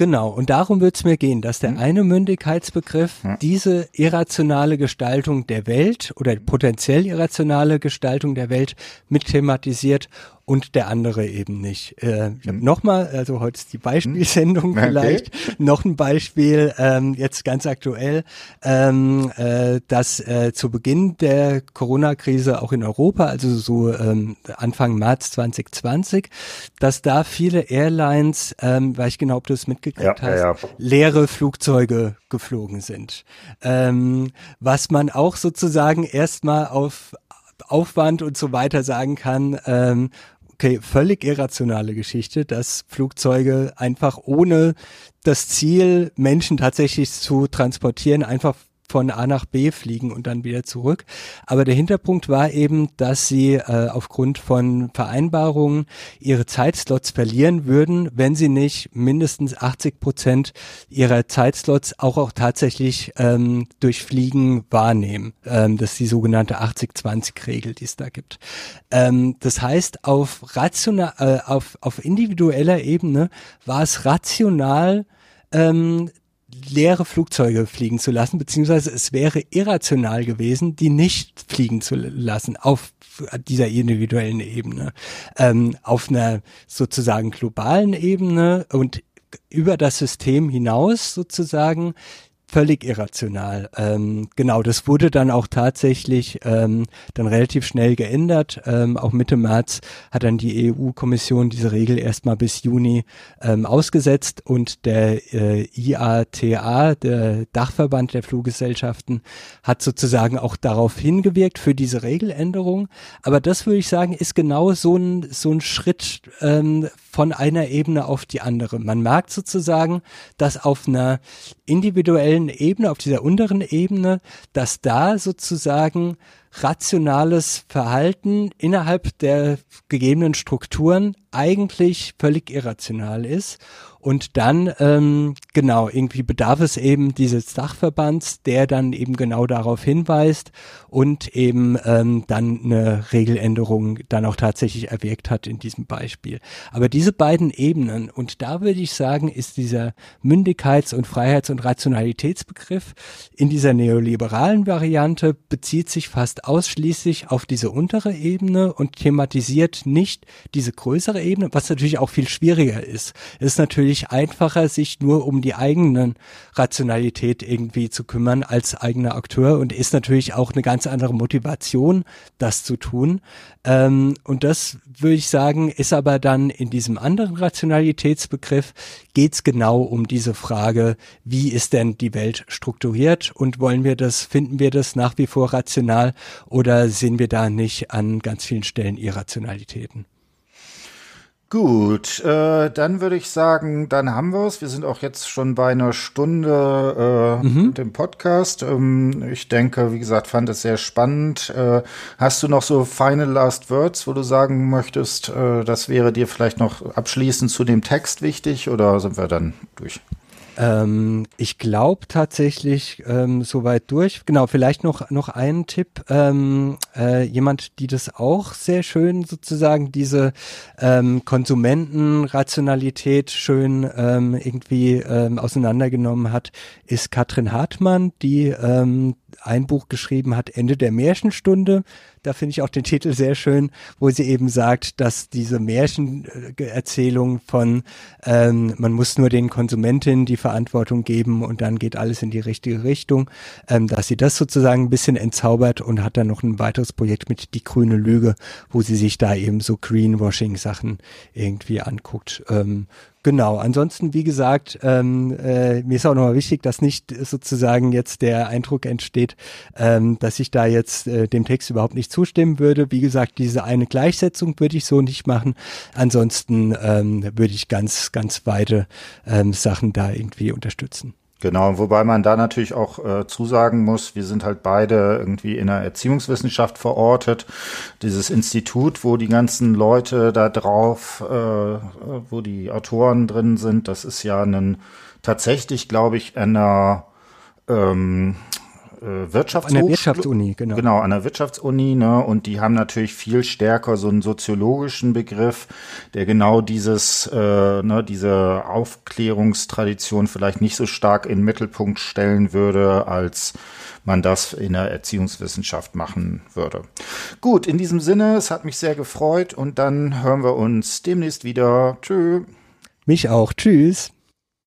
Genau, und darum wird es mir gehen, dass der hm? eine Mündigkeitsbegriff diese irrationale Gestaltung der Welt oder potenziell irrationale Gestaltung der Welt mit thematisiert und der andere eben nicht. Äh, ich habe mhm. nochmal, also heute ist die Beispielsendung okay. vielleicht, noch ein Beispiel, ähm, jetzt ganz aktuell, ähm, äh, dass äh, zu Beginn der Corona-Krise auch in Europa, also so ähm, Anfang März 2020, dass da viele Airlines, ähm, weiß ich genau, ob du es mitgekriegt ja, hast, ja, ja. leere Flugzeuge geflogen sind. Ähm, was man auch sozusagen erstmal auf Aufwand und so weiter sagen kann, ähm, okay, völlig irrationale Geschichte, dass Flugzeuge einfach ohne das Ziel, Menschen tatsächlich zu transportieren, einfach von A nach B fliegen und dann wieder zurück. Aber der Hinterpunkt war eben, dass sie äh, aufgrund von Vereinbarungen ihre Zeitslots verlieren würden, wenn sie nicht mindestens 80 Prozent ihrer Zeitslots auch, auch tatsächlich ähm, durch Fliegen wahrnehmen. Ähm, das ist die sogenannte 80-20-Regel, die es da gibt. Ähm, das heißt, auf rational, äh, auf, auf individueller Ebene war es rational, ähm, leere Flugzeuge fliegen zu lassen, beziehungsweise es wäre irrational gewesen, die nicht fliegen zu lassen auf dieser individuellen Ebene. Ähm, auf einer sozusagen globalen Ebene und über das System hinaus sozusagen völlig irrational. Ähm, genau, das wurde dann auch tatsächlich ähm, dann relativ schnell geändert. Ähm, auch Mitte März hat dann die EU-Kommission diese Regel erstmal bis Juni ähm, ausgesetzt und der äh, IATA, der Dachverband der Fluggesellschaften, hat sozusagen auch darauf hingewirkt für diese Regeländerung. Aber das würde ich sagen, ist genau so ein, so ein Schritt ähm, von einer Ebene auf die andere. Man merkt sozusagen, dass auf einer individuellen Ebene, auf dieser unteren Ebene, dass da sozusagen rationales Verhalten innerhalb der gegebenen Strukturen eigentlich völlig irrational ist und dann, ähm, genau, irgendwie bedarf es eben dieses Dachverbands, der dann eben genau darauf hinweist und eben ähm, dann eine Regeländerung dann auch tatsächlich erwirkt hat in diesem Beispiel. Aber diese beiden Ebenen, und da würde ich sagen, ist dieser Mündigkeits- und Freiheits- und Rationalitätsbegriff in dieser neoliberalen Variante bezieht sich fast ausschließlich auf diese untere Ebene und thematisiert nicht diese größere Ebene, was natürlich auch viel schwieriger ist. Es ist natürlich natürlich einfacher, sich nur um die eigenen Rationalität irgendwie zu kümmern als eigener Akteur und ist natürlich auch eine ganz andere Motivation, das zu tun. Ähm, und das würde ich sagen, ist aber dann in diesem anderen Rationalitätsbegriff geht es genau um diese Frage, wie ist denn die Welt strukturiert und wollen wir das, finden wir das nach wie vor rational oder sehen wir da nicht an ganz vielen Stellen Irrationalitäten?
Gut, äh, dann würde ich sagen, dann haben wir es. Wir sind auch jetzt schon bei einer Stunde äh, mhm. mit dem Podcast. Ähm, ich denke, wie gesagt, fand es sehr spannend. Äh, hast du noch so final last words, wo du sagen möchtest, äh, das wäre dir vielleicht noch abschließend zu dem Text wichtig oder sind wir dann durch?
Ähm, ich glaube tatsächlich ähm, soweit durch. Genau, vielleicht noch noch einen Tipp. Ähm, äh, jemand, die das auch sehr schön sozusagen diese ähm, Konsumentenrationalität schön ähm, irgendwie ähm, auseinandergenommen hat, ist Katrin Hartmann, die ähm, ein Buch geschrieben hat, Ende der Märchenstunde. Da finde ich auch den Titel sehr schön, wo sie eben sagt, dass diese Märchenerzählung von ähm, man muss nur den Konsumentinnen die Verantwortung geben und dann geht alles in die richtige Richtung, ähm, dass sie das sozusagen ein bisschen entzaubert und hat dann noch ein weiteres Projekt mit Die grüne Lüge, wo sie sich da eben so Greenwashing-Sachen irgendwie anguckt. Ähm, Genau, ansonsten, wie gesagt, ähm, äh, mir ist auch nochmal wichtig, dass nicht sozusagen jetzt der Eindruck entsteht, ähm, dass ich da jetzt äh, dem Text überhaupt zustimmen würde. Wie gesagt, diese eine Gleichsetzung würde ich so nicht machen. Ansonsten ähm, würde ich ganz, ganz weite ähm, Sachen da irgendwie unterstützen.
Genau, wobei man da natürlich auch äh, zusagen muss, wir sind halt beide irgendwie in der Erziehungswissenschaft verortet. Dieses Institut, wo die ganzen Leute da drauf, äh, wo die Autoren drin sind, das ist ja ein tatsächlich, glaube ich, einer ähm, äh, Wirtschaftshochschule.
An der Wirtschaftsuni,
genau. Genau, an der Wirtschaftsuni, ne? Und die haben natürlich viel stärker so einen soziologischen Begriff, der genau dieses, äh, ne, diese Aufklärungstradition vielleicht nicht so stark in den Mittelpunkt stellen würde, als man das in der Erziehungswissenschaft machen würde. Gut, in diesem Sinne, es hat mich sehr gefreut und dann hören wir uns demnächst wieder. Tschö.
Mich auch. Tschüss.